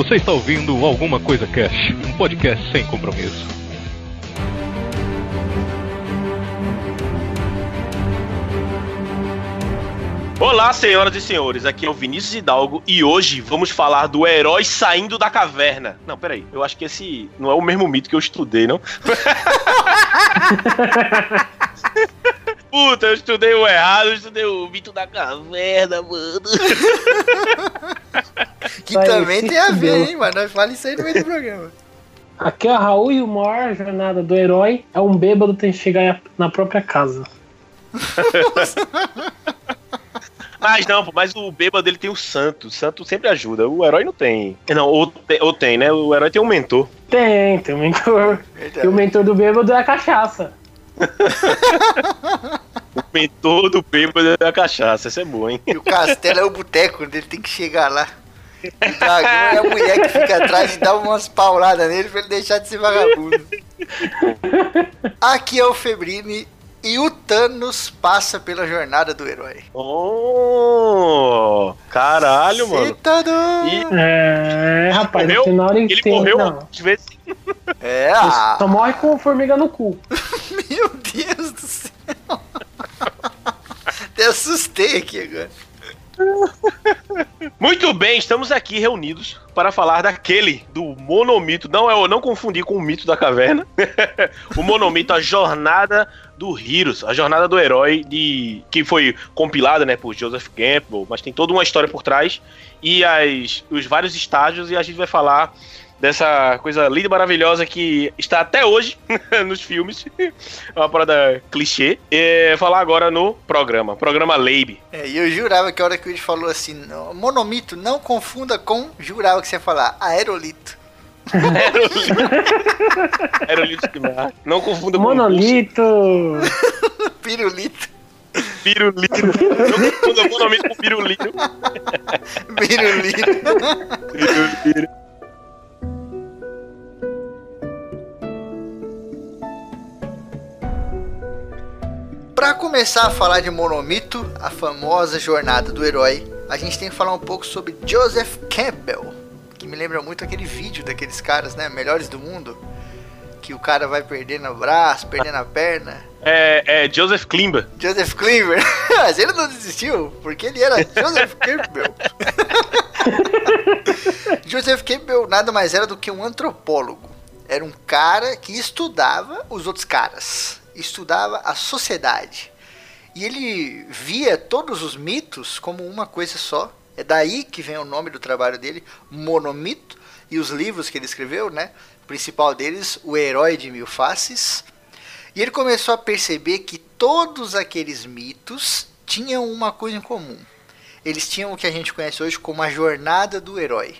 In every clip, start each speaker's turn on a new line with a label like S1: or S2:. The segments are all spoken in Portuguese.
S1: Você está ouvindo Alguma Coisa Cash, um podcast sem compromisso.
S2: Olá, senhoras e senhores, aqui é o Vinícius Hidalgo e hoje vamos falar do herói saindo da caverna. Não, peraí, eu acho que esse não é o mesmo mito que eu estudei, não? Puta, eu estudei o errado, eu estudei o mito da caverna, mano.
S3: Que também tem a ver, hein, mas nós falamos isso aí no meio do programa.
S4: Aqui é o Raul e o maior jornada do herói é um bêbado tem que chegar na própria casa.
S2: Mas não, mas o bêbado ele tem o santo. O santo sempre ajuda. O herói não tem. Não, ou tem, ou tem né? O herói tem um mentor.
S4: Tem, tem um mentor. E o mentor do bêbado é a cachaça.
S2: O mentor do bêbado é a cachaça. Isso é bom, hein?
S3: E o castelo é o boteco, ele tem que chegar lá. O dragão é a mulher que fica atrás e dá umas pauladas nele pra ele deixar de ser vagabundo. Aqui é o Febrini e o Thanos passa pela jornada do herói.
S2: Oh! Caralho, mano.
S3: Thanos!
S2: E
S4: É, rapaz,
S2: morreu?
S4: no final ele,
S2: ele
S4: tem.
S2: morreu
S4: Não,
S2: vezes.
S3: É, ah,
S4: só morre com formiga no cu.
S3: meu Deus do céu. Até assustei aqui agora.
S2: Muito bem, estamos aqui reunidos para falar daquele, do monomito. Não é, eu não confundi com o mito da caverna. o monomito, a jornada do Heroes, a jornada do herói de que foi compilada, né, por Joseph Campbell, mas tem toda uma história por trás e as, os vários estágios e a gente vai falar dessa coisa linda e maravilhosa que está até hoje nos filmes. É uma parada clichê. É, falar agora no programa, programa Leibe.
S3: É, e eu jurava que a hora que ele falou assim, monomito, não confunda com, jurava que você ia falar aerolito.
S2: Aerolito de mar. Não confunda com
S4: Monolito.
S3: Pirulito.
S2: pirulito. Não confunda monomito com pirulito.
S3: Pirulito.
S2: Pirulito.
S3: Pra começar a falar de Monomito, a famosa jornada do herói, a gente tem que falar um pouco sobre Joseph Campbell, que me lembra muito aquele vídeo daqueles caras, né, melhores do mundo, que o cara vai perdendo o braço, perdendo a perna.
S2: É, é Joseph Klimber.
S3: Joseph Klimber, mas ele não desistiu, porque ele era Joseph Campbell. Joseph Campbell nada mais era do que um antropólogo. Era um cara que estudava os outros caras, estudava a sociedade. E ele via todos os mitos como uma coisa só. É daí que vem o nome do trabalho dele, Monomito, e os livros que ele escreveu, né? O principal deles, O Herói de Mil Faces. E ele começou a perceber que todos aqueles mitos tinham uma coisa em comum. Eles tinham o que a gente conhece hoje como a jornada do herói.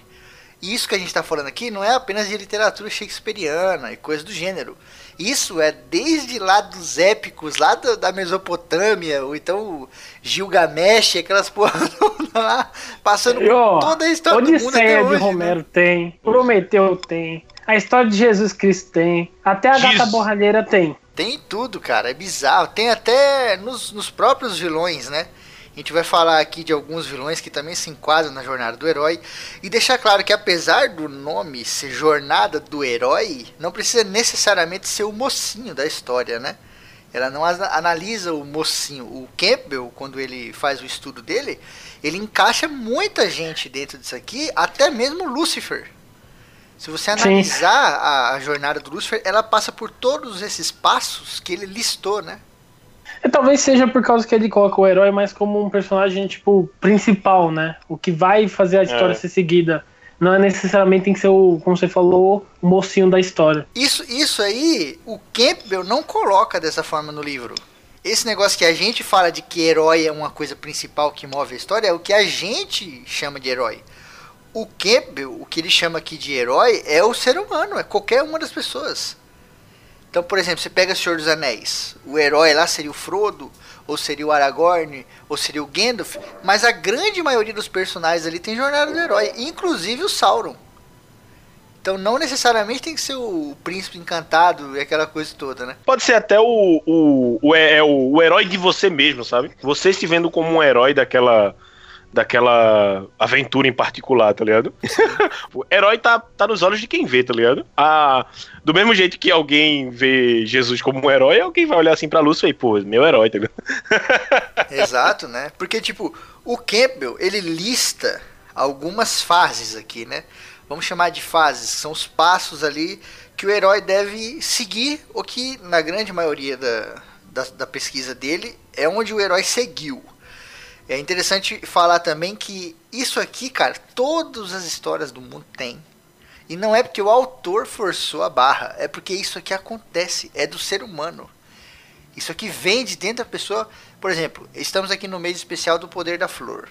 S3: E isso que a gente está falando aqui não é apenas de literatura shakespeariana e coisa do gênero. Isso é desde lá dos épicos, lá da, da Mesopotâmia, ou então Gilgamesh, aquelas porra lá, passando
S4: E, ó,
S3: toda a história do mundo até
S4: Odisseia de
S3: hoje. né?
S4: Romero tem, Prometeu tem, a história de Jesus Cristo tem, até a gata
S2: Jesus.
S4: borralheira tem.
S3: Tem tudo, cara, é bizarro. Tem até nos, nos próprios vilões, né? A gente vai falar aqui de alguns vilões que também se enquadram na jornada do herói. E deixar claro que apesar do nome ser jornada do herói, não precisa necessariamente ser o mocinho da história, né? Ela não analisa o mocinho. O Campbell, quando ele faz o estudo dele, ele encaixa muita gente dentro disso aqui, até mesmo Lúcifer. Se você analisar a, a jornada do Lúcifer, ela passa por todos esses passos que ele listou, né?
S4: E talvez seja por causa que ele coloca o herói mais como um personagem, tipo, principal, né? O que vai fazer a história
S2: É.
S4: ser seguida. Não é necessariamente tem que ser o, como você falou, o mocinho da história.
S3: Isso, isso aí, o Campbell não coloca dessa forma no livro. Esse negócio que a gente fala de que herói é uma coisa principal que move a história é o que a gente chama de herói. O Campbell, o que ele chama aqui de herói é o ser humano, é qualquer uma das pessoas. Então, por exemplo, você pega o Senhor dos Anéis. O herói lá seria o Frodo, ou seria o Aragorn, ou seria o Gandalf. Mas a grande maioria dos personagens ali tem jornada do herói, inclusive o Sauron. Então não necessariamente tem que ser o príncipe encantado e aquela coisa toda, né?
S2: Pode ser até o, o, o, é, o, o herói de você mesmo, sabe? Você se vendo como um herói daquela, daquela aventura em particular, tá ligado? o herói tá, tá nos olhos de quem vê, tá ligado? Ah, do mesmo jeito que alguém vê Jesus como um herói, alguém vai olhar assim pra luz e pô, meu herói, tá ligado?
S3: Exato, né? Porque, tipo, o Campbell, ele lista algumas fases aqui, né? Vamos chamar de fases, são os passos ali que o herói deve seguir, o que na grande maioria da, da, da pesquisa dele é onde o herói seguiu. É interessante falar também que isso aqui, cara, todas as histórias do mundo tem. E não é porque o autor forçou a barra, é porque isso aqui acontece, é do ser humano. Isso aqui vem de dentro da pessoa. Por exemplo, estamos aqui no mês especial do Poder da Flor.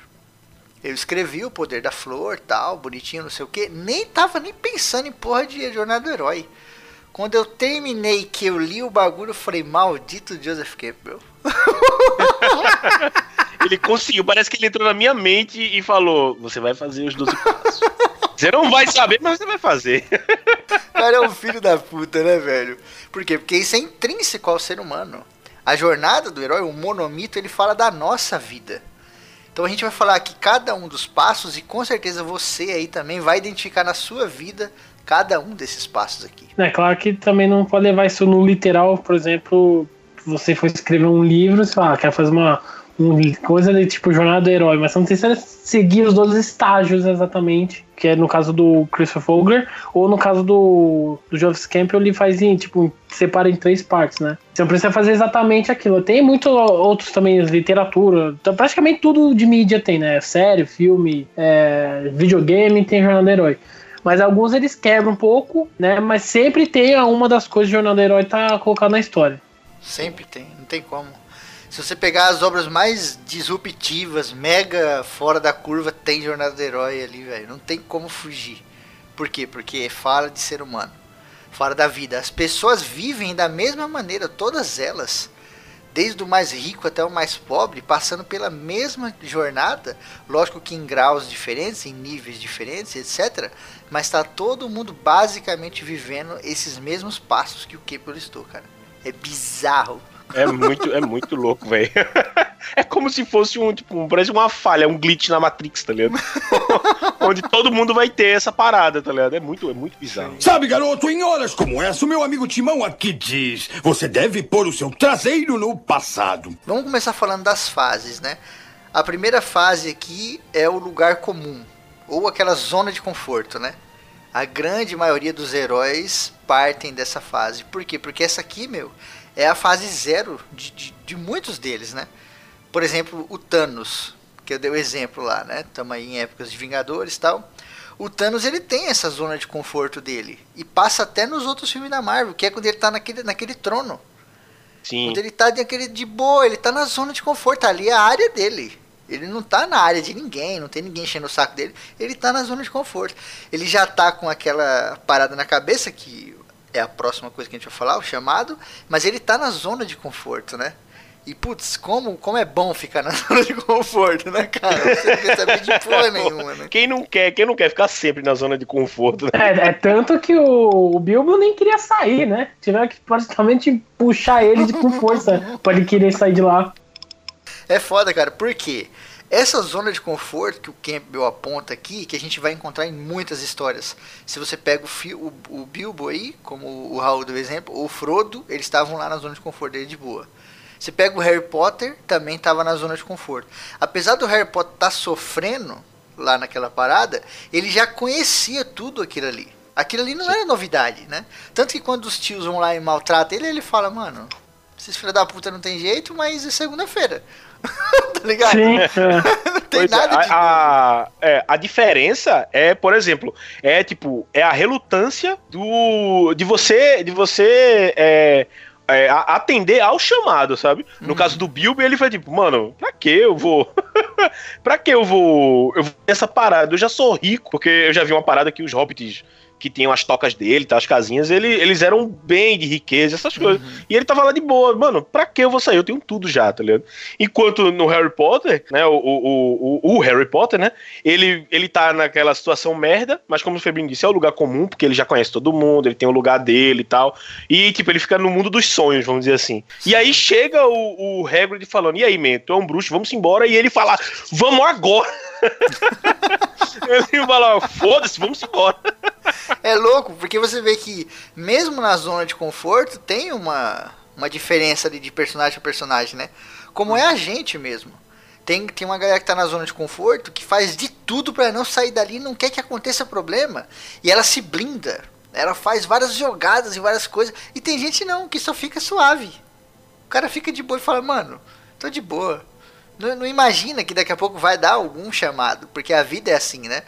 S3: Eu escrevi o Poder da Flor, tal, bonitinho, não sei o que. Nem tava nem pensando em porra de Jornada do Herói. Quando eu terminei que eu li o bagulho, eu falei, maldito Joseph Campbell.
S2: ele conseguiu, parece que ele entrou na minha mente e falou: Você vai fazer os 12 passos. Você não vai saber, mas você vai fazer.
S3: cara é um filho da puta, né, velho? Por quê? Porque isso é intrínseco ao ser humano. A jornada do herói, o monomito, ele fala da nossa vida. Então a gente vai falar aqui cada um dos passos e com certeza você aí também vai identificar na sua vida cada um desses passos aqui.
S4: É claro que também não pode levar isso no literal, por exemplo, você for escrever um livro, você fala, ah, quer fazer uma coisa de tipo jornada do herói, mas não precisa seguir os dois estágios exatamente, que é no caso do Christopher Fogler, ou no caso do, do Joseph Campbell, ele faz em, tipo, separa em três partes, né? Você não precisa fazer exatamente aquilo. Tem muitos outros também, literatura, então, praticamente tudo de mídia tem, né? Série, filme, é, videogame, tem jornada do herói. Mas alguns eles quebram um pouco, né? Mas sempre tem uma das coisas de Jornada do Herói tá colocado na história.
S3: Sempre tem, não tem como. Se você pegar as obras mais disruptivas, mega fora da curva, tem Jornada do Herói ali, velho. Não tem como fugir. Por quê? Porque fala de ser humano. Fala da vida. As pessoas vivem da mesma maneira, todas elas desde o mais rico até o mais pobre, passando pela mesma jornada, lógico que em graus diferentes, em níveis diferentes, etc. Mas está todo mundo basicamente vivendo esses mesmos passos que o Kepler estou, cara. É bizarro.
S2: É muito, é muito louco, velho. É como se fosse um, tipo, um, parece uma falha, um glitch na Matrix, tá ligado? Onde todo mundo vai ter essa parada, tá ligado? É muito, é muito bizarro.
S5: Sabe, garoto, em horas como essa, o meu amigo Timão aqui diz: você deve pôr o seu traseiro no passado.
S3: Vamos começar falando das fases, né? A primeira fase aqui é o lugar comum, ou aquela zona de conforto, né? A grande maioria dos heróis partem dessa fase. Por quê? Porque essa aqui, meu, é a fase zero de, de, de muitos deles, né? Por exemplo, o Thanos, que eu dei o exemplo lá, né? Estamos aí em épocas de Vingadores e tal. O Thanos ele tem essa zona de conforto dele. E passa até nos outros filmes da Marvel, que é quando ele tá naquele, naquele trono.
S2: Sim.
S3: Quando ele tá naquele de boa, ele tá na zona de conforto. Ali é a área dele. Ele não tá na área de ninguém, não tem ninguém enchendo o saco dele. Ele tá na zona de conforto. Ele já tá com aquela parada na cabeça, que é a próxima coisa que a gente vai falar, o chamado. Mas ele tá na zona de conforto, né? E putz, como, como é bom ficar na zona de conforto, né, cara? Você não quer saber de porra nenhuma, né?
S2: Quem não quer, quem não quer ficar sempre na zona de conforto, né?
S4: É, é tanto que o, o Bilbo nem queria sair, né? Tiveram que praticamente puxar ele de, com força pra ele querer sair de lá.
S3: É foda, cara, por quê? Essa zona de conforto que o Campbell aponta aqui, que a gente vai encontrar em muitas histórias. Se você pega o, o, o Bilbo aí, como o Raul deu exemplo, ou o Frodo, eles estavam lá na zona de conforto dele de boa. Você pega o Harry Potter, também estava na zona de conforto. Apesar do Harry Potter estar tá sofrendo lá naquela parada, ele já conhecia tudo aquilo ali. Aquilo ali não Sim. era novidade, né? Tanto que quando os tios vão lá e maltratam ele, ele fala, mano, esses filhos da puta não tem jeito, mas é segunda-feira. tá ligado? Sim, é. não tem
S2: pois é, nada de. A, a, é, a diferença é, por exemplo, é tipo, é a relutância do. de você. De você. É, é, atender ao chamado, sabe? No uhum. caso do Bilbo, ele foi tipo, mano, pra que eu vou. pra que eu vou. Eu vou essa parada? Eu já sou rico, porque eu já vi uma parada que os hobbits que tinham as tocas dele, tá, as casinhas, ele, eles eram bem de riqueza, essas coisas. E ele tava lá de boa, mano, pra que eu vou sair? Eu tenho tudo já, tá ligado? Enquanto no Harry Potter, né, o, o, o, o Harry Potter, né, ele, ele tá naquela situação merda, mas como o Febrinho disse, é o lugar comum, porque ele já conhece todo mundo, ele tem o lugar dele e tal. E, tipo, ele fica no mundo dos sonhos, vamos dizer assim. E aí chega o, o Hagrid falando, e aí, man, tu é um bruxo, vamos embora. E ele fala, vamos agora. ele fala, foda-se, vamos embora.
S3: É louco, porque você vê que mesmo na zona de conforto tem uma, uma diferença ali de personagem a personagem, né? Como é a gente mesmo. Tem, tem uma galera que tá na zona de conforto que faz de tudo para não sair dali, não quer que aconteça problema. E ela se blinda. Ela faz várias jogadas e várias coisas. E tem gente não, que só fica suave. O cara fica de boa e fala, mano, tô de boa. Não, não imagina que daqui a pouco vai dar algum chamado, porque a vida é assim, né?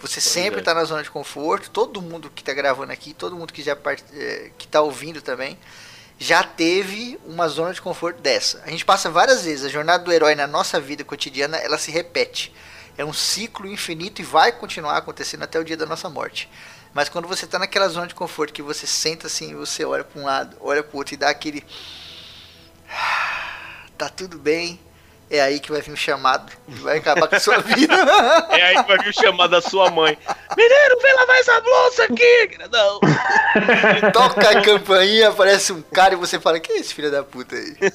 S3: Você sempre
S2: é.
S3: tá na zona de conforto, todo mundo que tá gravando aqui, todo mundo que já part... eh, que tá ouvindo também, já teve uma zona de conforto dessa. A gente passa várias vezes, a jornada do herói na nossa vida cotidiana, ela se repete. É um ciclo infinito e vai continuar acontecendo até o dia da nossa morte. Mas quando você tá naquela zona de conforto que você senta assim, você olha para um lado, olha para o outro e dá aquele tá tudo bem, é aí que vai vir um chamado que vai acabar com a sua vida.
S2: É aí que vai vir o chamado da sua mãe. Menino, vem lavar essa blusa aqui. Não.
S3: Toca a campainha, aparece um cara e você fala: Que é esse filho da puta aí?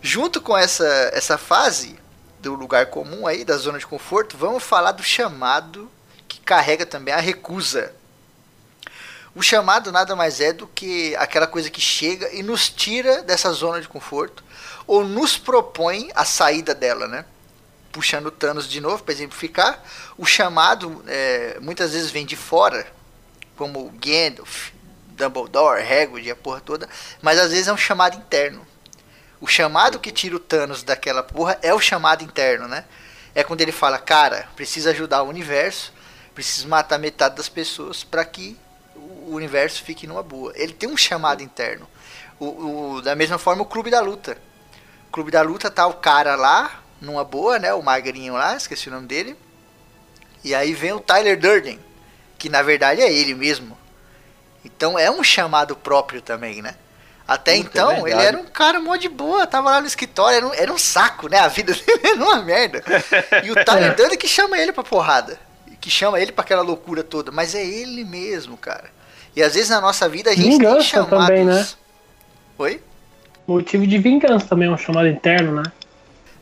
S3: Junto com essa, essa fase do lugar comum aí, da zona de conforto, vamos falar do chamado que carrega também a recusa. O chamado nada mais é do que aquela coisa que chega e nos tira dessa zona de conforto ou nos propõe a saída dela, né? Puxando Thanos de novo para exemplificar, o chamado é, muitas vezes vem de fora, como Gandalf, Dumbledore, Hagrid, a porra toda, mas às vezes é um chamado interno. O chamado que tira o Thanos daquela porra é o chamado interno, né? É quando ele fala, cara, precisa ajudar o universo, precisa matar metade das pessoas para que o universo fique numa boa. Ele tem um chamado interno. O, o, da mesma forma, o Clube da Luta. Clube da Luta tá o cara lá, numa boa, né? O magrinho lá, esqueci o nome dele. E aí vem o Tyler Durden, que na verdade é ele mesmo. Então é um chamado próprio também, né? Até
S2: Puta, é
S3: então, ele
S2: verdade.
S3: era um cara mó de boa, tava lá no escritório, era um, era um saco, né? A vida dele era uma merda. E o Tyler Durden que chama ele pra porrada. Que chama ele pra aquela loucura toda. Mas é ele mesmo, cara. E às vezes na nossa vida a gente tem
S4: Vingança
S3: chamados.
S4: também, né?
S3: Oi?
S4: Motivo de vingança também, é um chamado interno, né?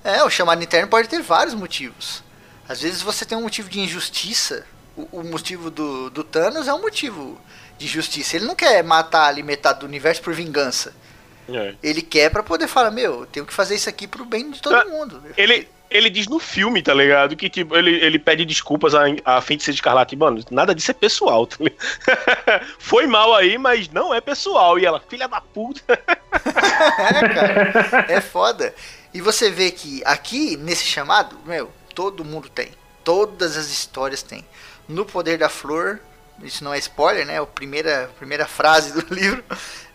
S3: É, o chamado interno pode ter vários motivos. Às vezes você tem um motivo de injustiça. O, o motivo do, do Thanos é um motivo de justiça. Ele não quer matar ali metade do universo por vingança.
S2: É.
S3: Ele quer pra poder falar, meu, eu tenho que fazer isso aqui pro bem de todo
S2: Ah,
S3: mundo.
S2: Ele, ele diz no filme, tá ligado? Que tipo, ele, ele pede desculpas à, à Feiticeira Escarlate. Mano, nada disso é pessoal, tá? Foi mal aí, mas não é pessoal. E ela, filha da puta.
S3: é, cara. É foda. E você vê que aqui, nesse chamado, meu, todo mundo tem. Todas as histórias têm. No Poder da Flor, isso não é spoiler, né? É a primeira, primeira frase do livro.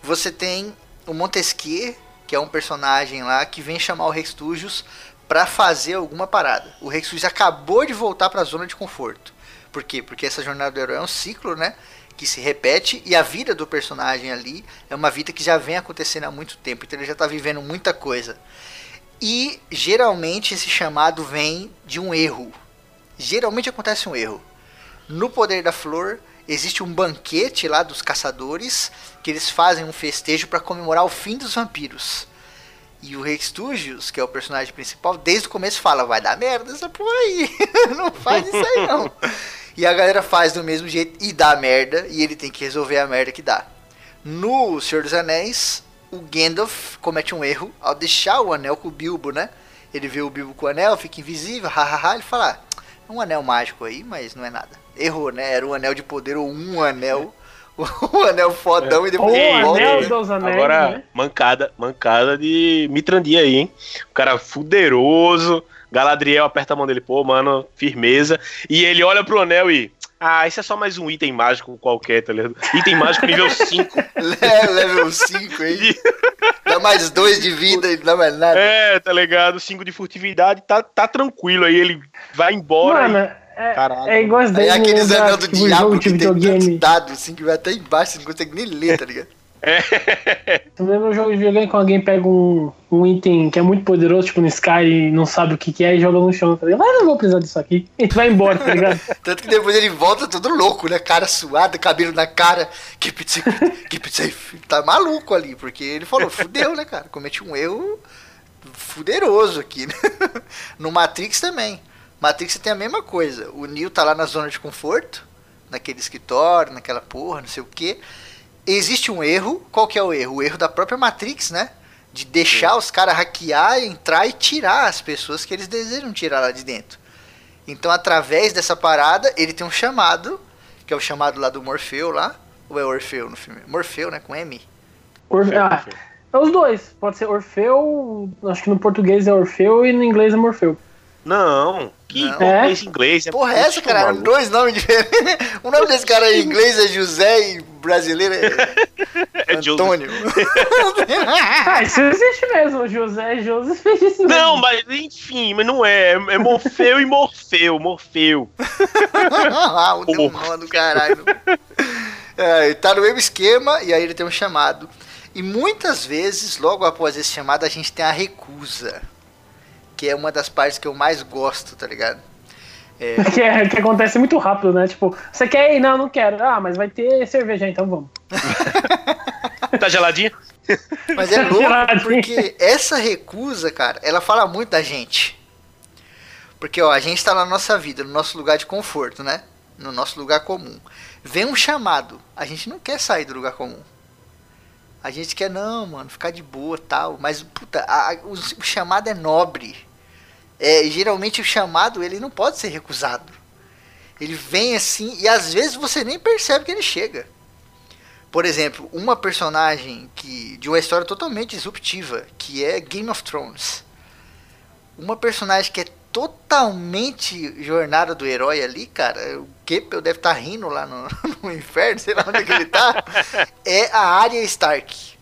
S3: Você tem o Montesquieu, que é um personagem lá que vem chamar o Rex Pra fazer alguma parada. O Rex Tujos acabou de voltar pra zona de conforto. Por quê? Porque essa jornada do herói é um ciclo, né? Que se repete e a vida do personagem ali é uma vida que já vem acontecendo há muito tempo. Então ele já tá vivendo muita coisa. E geralmente esse chamado vem de um erro. Geralmente acontece um erro. No Poder da Flor existe um banquete lá dos caçadores que eles fazem um festejo para comemorar o fim dos vampiros. E o Rex Studios, que é o personagem principal, desde o começo fala: vai dar merda essa porra aí, não faz isso aí não. E a galera faz do mesmo jeito e dá merda, e ele tem que resolver a merda que dá. No Senhor dos Anéis, o Gandalf comete um erro ao deixar o anel com o Bilbo, né? Ele vê o Bilbo com o anel, fica invisível, hahaha, ele fala: ah, é um anel mágico aí, mas não é nada. Errou, né? Era um anel de poder ou um anel. Um anel fodão e depois ele
S4: o
S3: volta.
S4: anel
S3: né?
S4: dos anéis,
S2: Agora,
S4: né?
S2: mancada, mancada de Mitrandia aí, hein? O cara fuderoso. Galadriel aperta a mão dele, pô, mano, firmeza. E ele olha pro anel e. Ah, isso é só mais um item mágico qualquer, tá ligado? Item mágico nível 5.
S3: Le- Level 5 aí. Dá mais dois de vida e não dá mais nada.
S2: É, tá ligado? 5 de furtividade, tá, tá tranquilo. Aí ele vai embora.
S4: Mano, É,
S2: Caralho.
S4: é igual as
S3: Aí
S4: 10
S3: aqueles anel do
S4: tipo,
S3: diabo
S4: jogo
S3: que
S4: de
S3: tem tantos dados assim que vai até embaixo, você não consegue nem ler, tá ligado?
S4: Tu lembra um jogo de videogame quando alguém pega um, um item que é muito poderoso, tipo no Sky, e não sabe o que, que é e joga no chão? Tá ligado? Ah, não vou precisar disso aqui. E tu vai embora, tá ligado?
S3: Tanto que depois ele volta todo louco, né? Cara suada, cabelo na cara. Keep it secret, keep it safe. Tá maluco ali, porque ele falou, fudeu, né, cara? Cometi um erro fuderoso aqui, né? No Matrix também. Matrix tem a mesma coisa. O Neo tá lá na zona de conforto, naquele escritório, naquela porra, não sei o quê. Existe um erro. Qual que é o erro? O erro da própria Matrix, né? De deixar os caras hackear, entrar e tirar as pessoas que eles desejam tirar lá de dentro. Então, através dessa parada, ele tem um chamado, que é o chamado lá do Morfeu lá. Ou é Orfeu no filme? Morfeu, né? Com M.
S4: Orfe- ah, é os dois. Pode ser Orfeu, acho que no português é Orfeu e no inglês é Morfeu.
S2: Não. Que
S3: Não.
S2: e inglês?
S3: Porra, é essa, cara?
S2: maluco.
S3: Dois nomes diferentes. O nome desse cara em inglês é José e brasileiro é
S2: É.
S3: Antônio.
S4: Ah, isso existe mesmo. José Joseph fez isso mesmo.
S2: Não, mas enfim, mas não é. É Morfeu e Morfeu. Morfeu.
S3: ah, o nó do caralho. É, tá no mesmo esquema e aí ele tem um chamado. E muitas vezes, logo após esse chamado, a gente tem a recusa. Que é uma das partes que eu mais gosto, tá ligado? É,
S4: Que, é- que acontece muito rápido, né? Tipo, você quer ir? Não, não quero. Ah, mas vai ter cerveja, então vamos.
S2: Tá geladinha?
S3: Mas é louco
S4: Geladinho.
S3: porque essa recusa, cara, ela fala muito da gente. Porque, ó, a gente tá na nossa vida, no nosso lugar de conforto, né? No nosso lugar comum. Vem um chamado, a gente não quer sair do lugar comum. A gente quer, não, mano, ficar de boa tal. Mas, puta, a- o, o chamado é nobre. É, geralmente o chamado, ele não pode ser recusado. Ele vem assim, e às vezes você nem percebe que ele chega. Por exemplo, uma personagem que de uma história totalmente disruptiva, que é Game of Thrones. Uma personagem que é totalmente jornada do herói ali, cara. O Keppel deve estar rindo lá no, no inferno, sei lá onde é que ele tá. É a Arya Stark.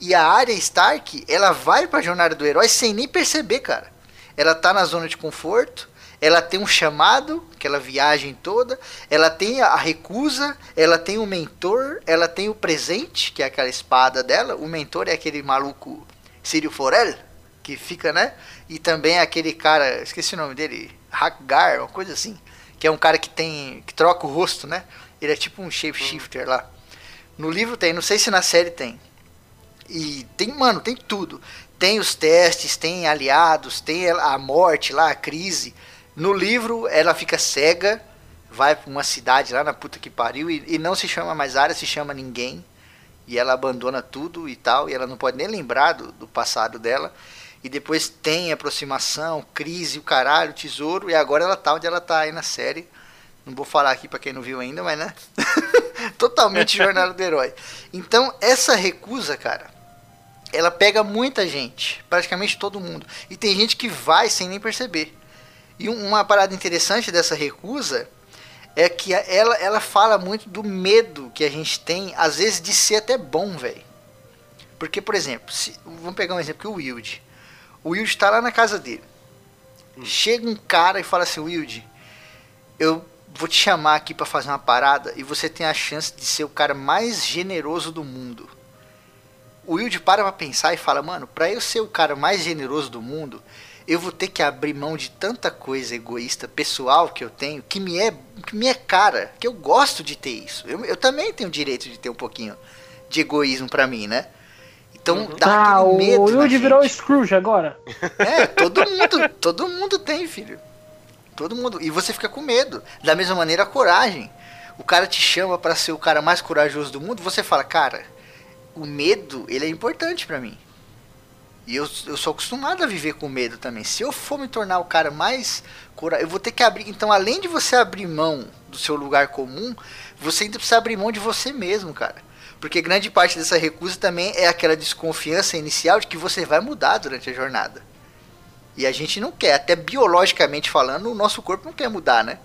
S3: E a Arya Stark, ela vai pra jornada do herói sem nem perceber, cara. Ela tá na zona de conforto, ela tem um chamado, aquela viagem toda, ela tem a recusa, ela tem o mentor, ela tem o presente, que é aquela espada dela. O mentor é aquele maluco Círio Forel, que fica, né? E também é aquele cara, esqueci o nome dele, Hagar, uma coisa assim, que é um cara que tem que troca o rosto, né? Ele é tipo um shapeshifter lá. No livro tem, não sei se na série tem. E tem, mano, tem tudo. Tem os testes, tem aliados, tem a morte lá, a crise. No livro ela fica cega, vai pra uma cidade lá na puta que pariu e, e não se chama mais área, se chama ninguém. E ela abandona tudo e tal, e ela não pode nem lembrar do, do passado dela. E depois tem aproximação, crise, o caralho, tesouro, e agora ela tá onde ela tá aí na série. Não vou falar aqui pra quem não viu ainda, mas né? Totalmente jornada do herói. Então, essa recusa, cara, ela pega muita gente, praticamente todo mundo. E tem gente que vai sem nem perceber. E um- uma parada interessante dessa recusa é que ela, ela fala muito do medo que a gente tem, às vezes, de ser até bom, velho. Porque, por exemplo, se- vamos pegar um exemplo que o Wilde. O Wilde tá lá na casa dele. Chega um cara e fala assim, Wilde, eu vou te chamar aqui pra fazer uma parada e você tem a chance de ser o cara mais generoso do mundo. O Wilde para pra pensar e fala, mano, pra eu ser o cara mais generoso do mundo, eu vou ter que abrir mão de tanta coisa egoísta, pessoal que eu tenho, que me é, que me é cara, que eu gosto de ter isso. Eu, eu também tenho o direito de ter um pouquinho de egoísmo pra mim, né? Então dá
S4: ah,
S3: aquele
S4: o
S3: medo. na
S4: Wilde virou
S3: gente.
S4: Scrooge agora.
S3: É, todo mundo, todo mundo tem, filho. Todo mundo. E você fica com medo. Da mesma maneira, a coragem. O cara te chama pra ser o cara mais corajoso do mundo, você fala, cara, o medo, ele é importante pra mim. E eu, eu sou acostumado a viver com medo também. Se eu for me tornar o cara mais corajoso, eu vou ter que abrir. Então, além de você abrir mão do seu lugar comum, você ainda precisa abrir mão de você mesmo, cara. Porque grande parte dessa recusa também é aquela desconfiança inicial de que você vai mudar durante a jornada. E a gente não quer, até biologicamente falando, o nosso corpo não quer mudar, né?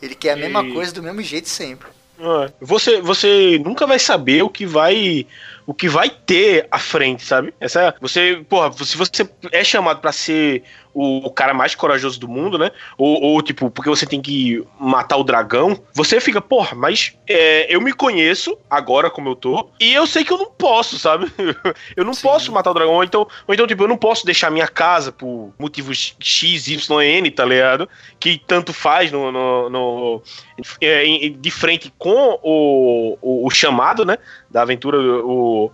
S3: Ele quer a mesma
S2: E-
S3: coisa do mesmo jeito sempre.
S2: É. Você, você nunca vai saber o que vai o que vai ter à frente, sabe? Essa você, porra, se você é chamado para ser o, o, cara mais corajoso do mundo, né? Ou, ou, tipo, porque você tem que matar o dragão, você fica, porra, mas é, eu me conheço agora como eu tô, e eu sei que eu não posso, sabe? eu não Sim. posso matar o dragão, ou então, ou então, tipo, eu não posso deixar minha casa por motivos X, Y, N, tá ligado? Que tanto faz no, no, no é, de frente com o, o, o chamado, né? Da aventura, o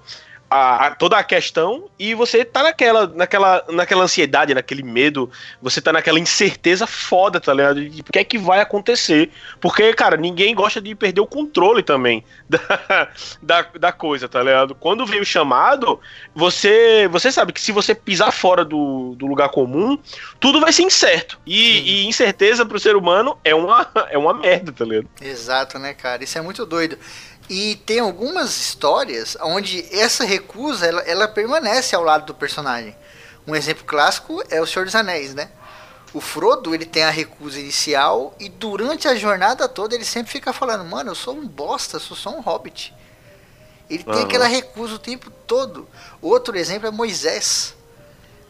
S2: a, a, toda a questão e você tá naquela, naquela, naquela ansiedade, naquele medo, você tá naquela incerteza foda, tá ligado? De o que é que vai acontecer. Porque, cara, ninguém gosta de perder o controle também da, da, da coisa, tá ligado? Quando vem o chamado, você você sabe que se você pisar fora do, do lugar comum, tudo vai ser incerto. E, e incerteza pro ser humano é uma, é uma merda, tá ligado?
S3: Exato, né, cara? Isso é muito doido. E tem algumas histórias onde essa recusa ela, ela permanece ao lado do personagem. Um exemplo clássico é o Senhor dos Anéis, né? O Frodo ele tem a recusa inicial e durante a jornada toda ele sempre fica falando: Mano, eu sou um bosta, sou só um hobbit. Ele uhum. tem aquela recusa o tempo todo. Outro exemplo é Moisés.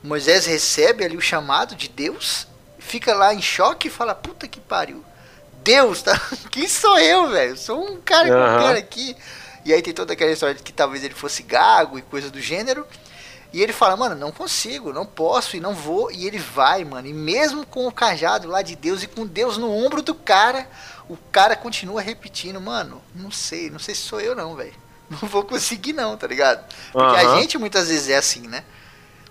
S3: Moisés recebe ali o chamado de Deus, fica lá em choque e fala: Puta que pariu. Deus, tá? Quem sou eu, velho? Sou um cara uhum. qualquer aqui. E aí tem toda aquela história de que talvez ele fosse gago e coisa do gênero. E ele fala, mano, não consigo, não posso e não vou. E ele vai, mano. E mesmo com o cajado lá de Deus e com Deus no ombro do cara, o cara continua repetindo, mano, não sei, não sei se sou eu não, velho. Não vou conseguir não, tá ligado? Porque uhum. a gente muitas vezes é assim, né?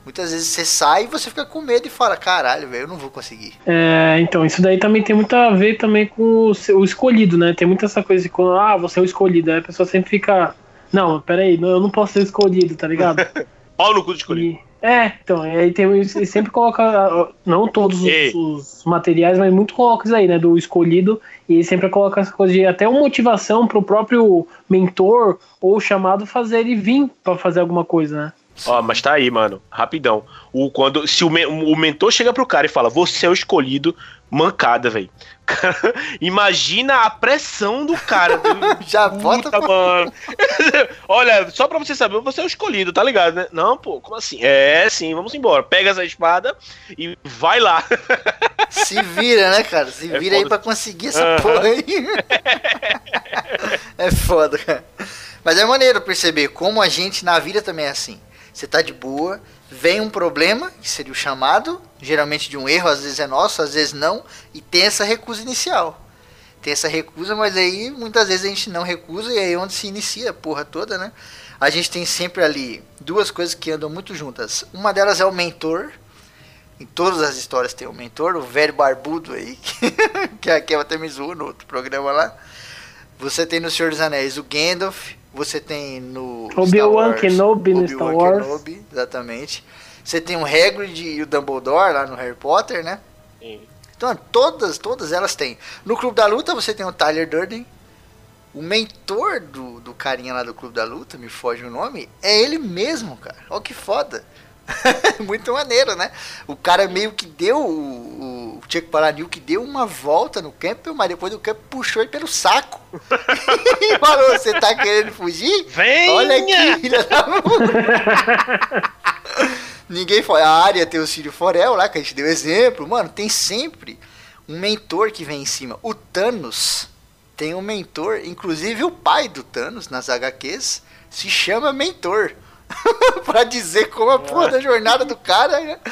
S3: Muitas vezes você sai e você fica com medo e fala, caralho, velho, eu não vou conseguir.
S4: É, então, isso daí também tem muito a ver também com o, o escolhido, né? Tem muita essa coisa de quando, ah, você é o escolhido, aí a pessoa sempre fica, não, peraí, eu não posso ser escolhido, tá ligado?
S2: Pau no cu de escolhido.
S4: E, é, então, aí tem, ele sempre coloca, não todos os, os, materiais, mas muito coloca isso aí, né, do escolhido, e ele sempre coloca essa coisa de até uma motivação pro próprio mentor ou chamado fazer ele vir para fazer alguma coisa, né?
S2: Ó, mas tá aí, mano. Rapidão. O, quando, se o, me, o mentor chega pro cara e fala, você é o escolhido, mancada, velho. Imagina a pressão do cara.
S3: Já bota pra...
S2: mano. Olha, só pra você saber, você é o escolhido, tá ligado, né? Não, pô, como assim? É, sim, vamos embora. Pega essa espada e vai lá.
S3: Se vira, né, cara? Se é vira foda. aí pra conseguir essa uhum. porra aí. é foda, cara. Mas é maneiro perceber como a gente na vida também é assim. Você tá de boa, vem um problema, que seria o chamado, geralmente de um erro, às vezes é nosso, às vezes não, e tem essa recusa inicial. Tem essa recusa, mas aí muitas vezes a gente não recusa e aí é onde se inicia a porra toda, né? A gente tem sempre ali duas coisas que andam muito juntas. Uma delas é o mentor. Em todas as histórias tem o um mentor, o velho barbudo aí, que a Kel até me zoou no outro programa lá. Você tem no Senhor dos Anéis o Gandalf, você tem no
S4: Obi-Wan Kenobi no Star Wars. Kenobi,
S3: exatamente. Você tem o Hagrid e o Dumbledore lá no Harry Potter, né? Sim. Então, todas, todas elas têm. No Clube da Luta você tem o Tyler Durden. O mentor do, do carinha lá do Clube da Luta, me foge o nome, é ele mesmo, cara. Olha que foda. Muito maneiro, né? O cara meio que deu o, o Chuck Paranil que deu uma volta no Campbell, mas depois do Campbell puxou ele pelo saco. e falou: Você tá querendo fugir?
S2: Venha!
S3: Olha aqui, filha da Ninguém foi. A área tem o Círio Forel lá, que a gente deu exemplo. Mano, tem sempre um mentor que vem em cima. O Thanos tem um mentor, inclusive o pai do Thanos nas HQs se chama mentor. pra dizer como a porra da jornada do cara. Né?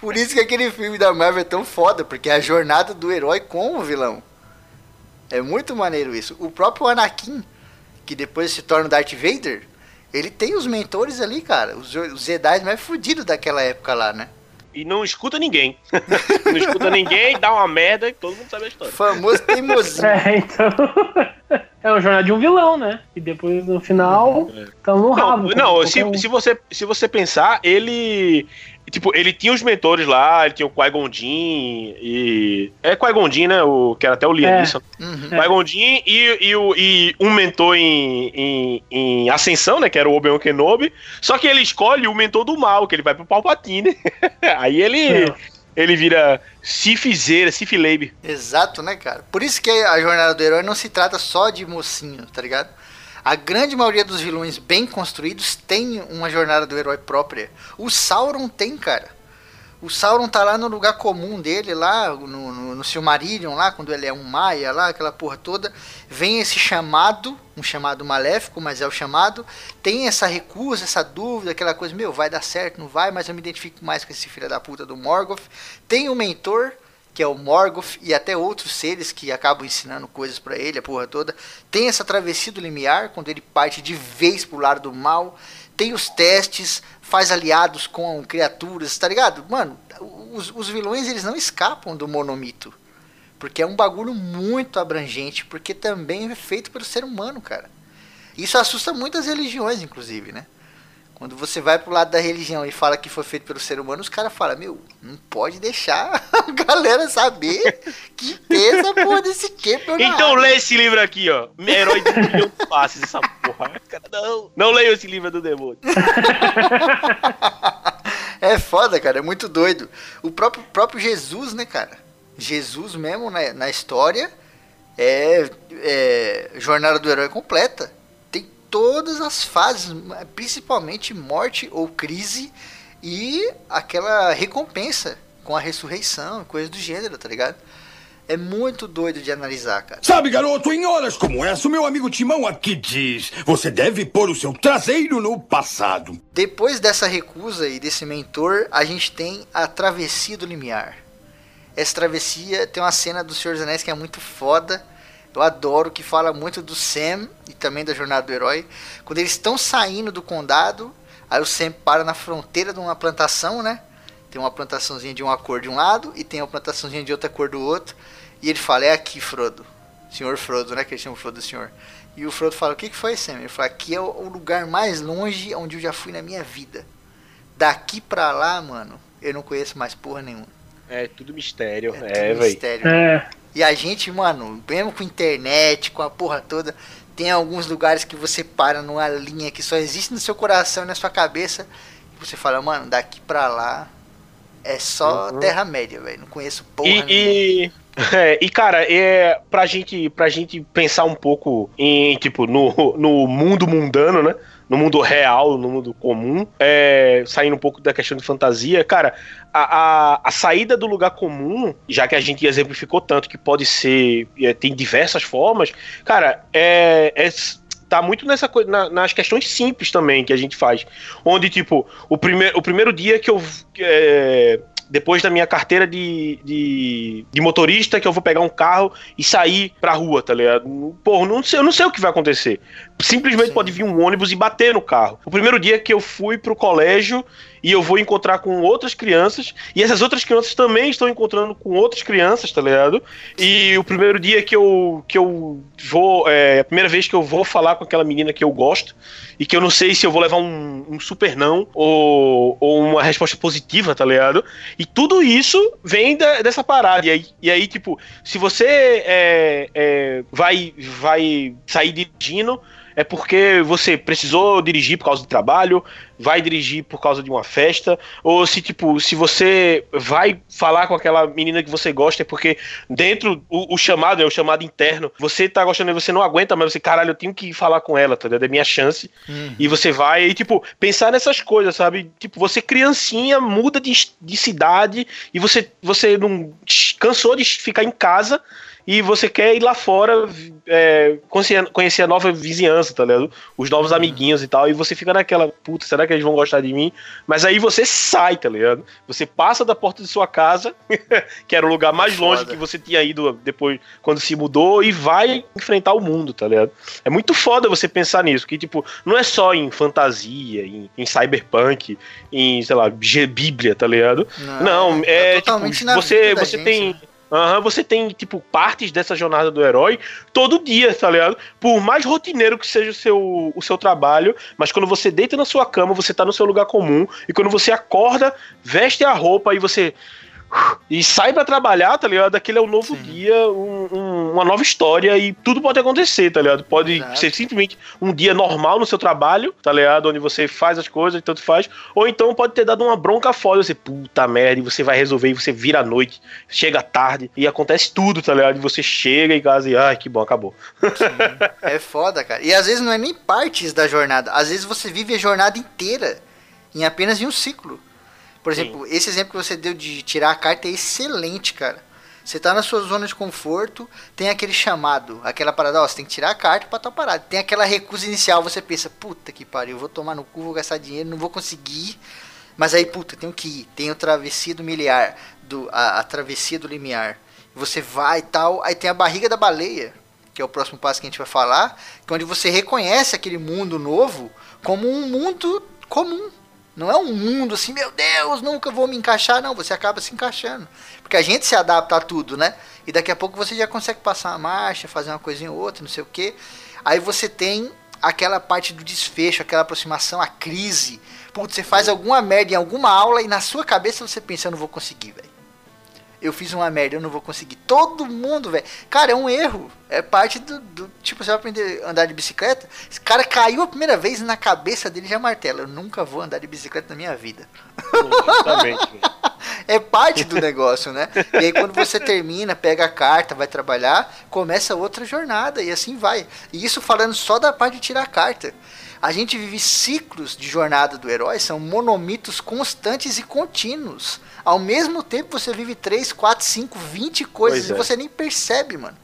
S3: Por isso que aquele filme da Marvel é tão foda, porque é a jornada do herói com o vilão. É muito maneiro isso. O próprio Anakin, que depois se torna o Darth Vader, ele tem os mentores ali, cara. Os, os Jedi mais fodidos daquela época lá, né?
S2: e não escuta ninguém. não escuta ninguém, dá uma merda e todo mundo sabe a história.
S3: Famoso teimosinho.
S4: É, então. É uma jornada de um vilão, né? E depois no final, estão no rabo.
S2: Não, não se, um. se, você, se você pensar, ele. Tipo, ele tinha os mentores lá, ele tinha o Qui-Gon e... É Qui-Gon né? O, que era até o Liam é. Uhum. Qui-Gon e, e, o, e um mentor em, em, em, Ascensão, né? Que era o Obi-Wan Kenobi. Só que ele escolhe o mentor do mal, que ele vai pro Palpatine. Aí ele... É. ele vira Cifizeira, Cifileibe.
S3: Exato, né, cara? Por isso que a jornada do herói não se trata só de mocinho, tá ligado? A grande maioria dos vilões bem construídos tem uma jornada do herói própria. O Sauron tem, cara. O Sauron tá lá no lugar comum dele, lá no, no, no Silmarillion, lá, quando ele é um Maia, lá, aquela porra toda. Vem esse chamado, um chamado maléfico, mas é o chamado. Tem essa recusa, essa dúvida, aquela coisa, meu, vai dar certo, não vai, mas eu me identifico mais com esse filho da puta do Morgoth. Tem o mentor, que é o Morgoth, e até outros seres que acabam ensinando coisas para ele, a porra toda. Tem essa travessia do limiar, quando ele parte de vez pro lado do mal. Tem os testes, faz aliados com criaturas, tá ligado? Mano, os, os vilões eles não escapam do monomito. Porque é um bagulho muito abrangente, porque também é feito pelo ser humano, cara. Isso assusta muitas religiões, inclusive, né? Quando você vai pro lado da religião e fala que foi feito pelo ser humano, os caras falam, meu, não pode deixar a galera saber que essa porra desse que
S2: Então lê esse livro aqui, ó. Herói de milhão faces, essa porra. Não, não leia esse livro do demônio.
S3: é foda, cara, é muito doido. O próprio, próprio Jesus, né, cara? Jesus mesmo na, na história é, é jornada do herói completa todas as fases, principalmente morte ou crise e aquela recompensa com a ressurreição, coisas do gênero, tá ligado? É muito doido de analisar, cara.
S5: Sabe, garoto, em horas como essa, o meu amigo Timão aqui diz: você deve pôr o seu traseiro no passado.
S3: Depois dessa recusa e desse mentor, a gente tem a travessia do limiar. Essa travessia tem uma cena do Senhor dos Anéis que é muito foda eu adoro que fala muito do Sam e também da jornada do herói. Quando eles estão saindo do condado, aí o Sam para na fronteira de uma plantação, né? Tem uma plantaçãozinha de uma cor de um lado e tem uma plantaçãozinha de outra cor do outro. E ele fala: É aqui, Frodo. Senhor Frodo, né? Que eles chamam Frodo do Senhor. E o Frodo fala: O que, que foi, Sam? Ele fala: Aqui é o lugar mais longe onde eu já fui na minha vida. Daqui pra lá, mano, eu não conheço mais porra nenhuma.
S2: É tudo mistério. É, é velho.
S4: É.
S3: E a gente, mano, mesmo com internet, com a porra toda, tem alguns lugares que você para numa linha que só existe no seu coração e na sua cabeça. E você fala, mano, daqui pra lá é só uhum. Terra-média, velho. Não conheço porra
S2: e, e, é, e, cara, é, pra, gente, pra gente pensar um pouco em, tipo, no, no mundo mundano, né? No mundo real, no mundo comum, é, saindo um pouco da questão de fantasia, cara, a, a, a, saída do lugar comum, já que a gente exemplificou tanto que pode ser, é, tem diversas formas, cara, é, é tá muito nessa coisa, na, nas questões simples também que a gente faz. Onde, tipo, o, primeir, o primeiro dia que eu. É, depois da minha carteira de, de, de, motorista, que eu vou pegar um carro e sair pra rua, tá ligado? Pô, não sei, eu não sei o que vai acontecer. Simplesmente Sim. pode vir um ônibus e bater no carro. O primeiro dia que eu fui pro colégio e eu vou encontrar com outras crianças, e essas outras crianças também estão encontrando com outras crianças, tá ligado? E o primeiro dia que eu, que eu vou, é a primeira vez que eu vou falar com aquela menina que eu gosto, e que eu não sei se eu vou levar um, um super não ou, ou uma resposta positiva, tá ligado? E tudo isso vem da, dessa parada. E aí, e aí, tipo, se você é, é, vai, vai sair dirigindo é porque você precisou dirigir por causa do trabalho, vai dirigir por causa de uma festa, ou se tipo, se você vai falar com aquela menina que você gosta, é porque dentro o, o chamado, é o chamado interno, você tá gostando e você não aguenta, mas você, caralho, eu tenho que falar com ela, tá ligado? É minha chance. Uhum. E você vai, e tipo, pensar nessas coisas, sabe? Tipo, você criancinha muda de, de cidade e você, você não cansou de ficar em casa e você quer ir lá fora é, conhecer, a nova vizinhança, tá ligado? Os novos uhum. amiguinhos e tal, e você fica naquela, puta, será que eles vão gostar de mim? Mas aí você sai, tá ligado? Você passa da porta de sua casa, que era o lugar mais longe que você tinha ido depois, quando se mudou, e vai enfrentar o mundo, tá ligado? É muito foda você pensar nisso, que tipo, não é só em fantasia, em, em cyberpunk, em, sei lá, Bíblia, tá ligado? Não, não é, é tipo, você, você gente, tem. Né? Uhum, você tem, tipo, partes dessa jornada do herói todo dia, tá ligado? Por mais rotineiro que seja o seu, o seu trabalho, mas quando você deita na sua cama, você tá no seu lugar comum, e quando você acorda, veste a roupa e você. E sai pra trabalhar, tá ligado? Aquele é um novo Sim. dia, um, um, uma nova história e tudo pode acontecer, tá ligado? Pode Exato. ser simplesmente um dia normal no seu trabalho, tá ligado? Onde você faz as coisas e tanto faz. Ou então pode ter dado uma bronca foda, você, puta merda, e você vai resolver e você vira à noite, chega tarde e acontece tudo, tá ligado? E você chega em casa e, ai, que bom, acabou.
S3: Sim. É foda, cara. E às vezes não é nem partes da jornada, às vezes você vive a jornada inteira em apenas em um ciclo. Por exemplo, Sim. esse exemplo que você deu de tirar a carta é excelente, cara. Você tá na sua zona de conforto, tem aquele chamado, aquela parada, ó, você tem que tirar a carta pra tua parada. Tem aquela recusa inicial, você pensa, puta que pariu, vou tomar no cu, vou gastar dinheiro, não vou conseguir. Mas aí, puta, tenho que ir. Tem o travessia do miliar, do, a, a travessia do limiar. Você vai e tal, aí tem a barriga da baleia, que é o próximo passo que a gente vai falar, que é onde você reconhece aquele mundo novo como um mundo comum. Não é um mundo assim, meu Deus, nunca vou me encaixar. Não, você acaba se encaixando. Porque a gente se adapta a tudo, né? E daqui a pouco você já consegue passar uma marcha, fazer uma coisinha ou outra, não sei o quê. Aí você tem aquela parte do desfecho, aquela aproximação, a crise. Putz, você faz alguma merda em alguma aula e na sua cabeça você pensa, eu não vou conseguir, velho eu fiz uma merda, eu não vou conseguir. Todo mundo, velho. Cara, é um erro. É parte do, do, Tipo, você vai aprender a andar de bicicleta. Esse cara caiu a primeira vez na cabeça dele já martela. Eu nunca vou andar de bicicleta na minha vida. Exatamente. é parte do negócio, né? E aí quando você termina, pega a carta, vai trabalhar, começa outra jornada e assim vai. E isso falando só da parte de tirar a carta. A gente vive ciclos de jornada do herói, são monomitos constantes e contínuos. Ao mesmo tempo você vive 3, 4, 5, 20 coisas pois e é. você nem percebe, mano.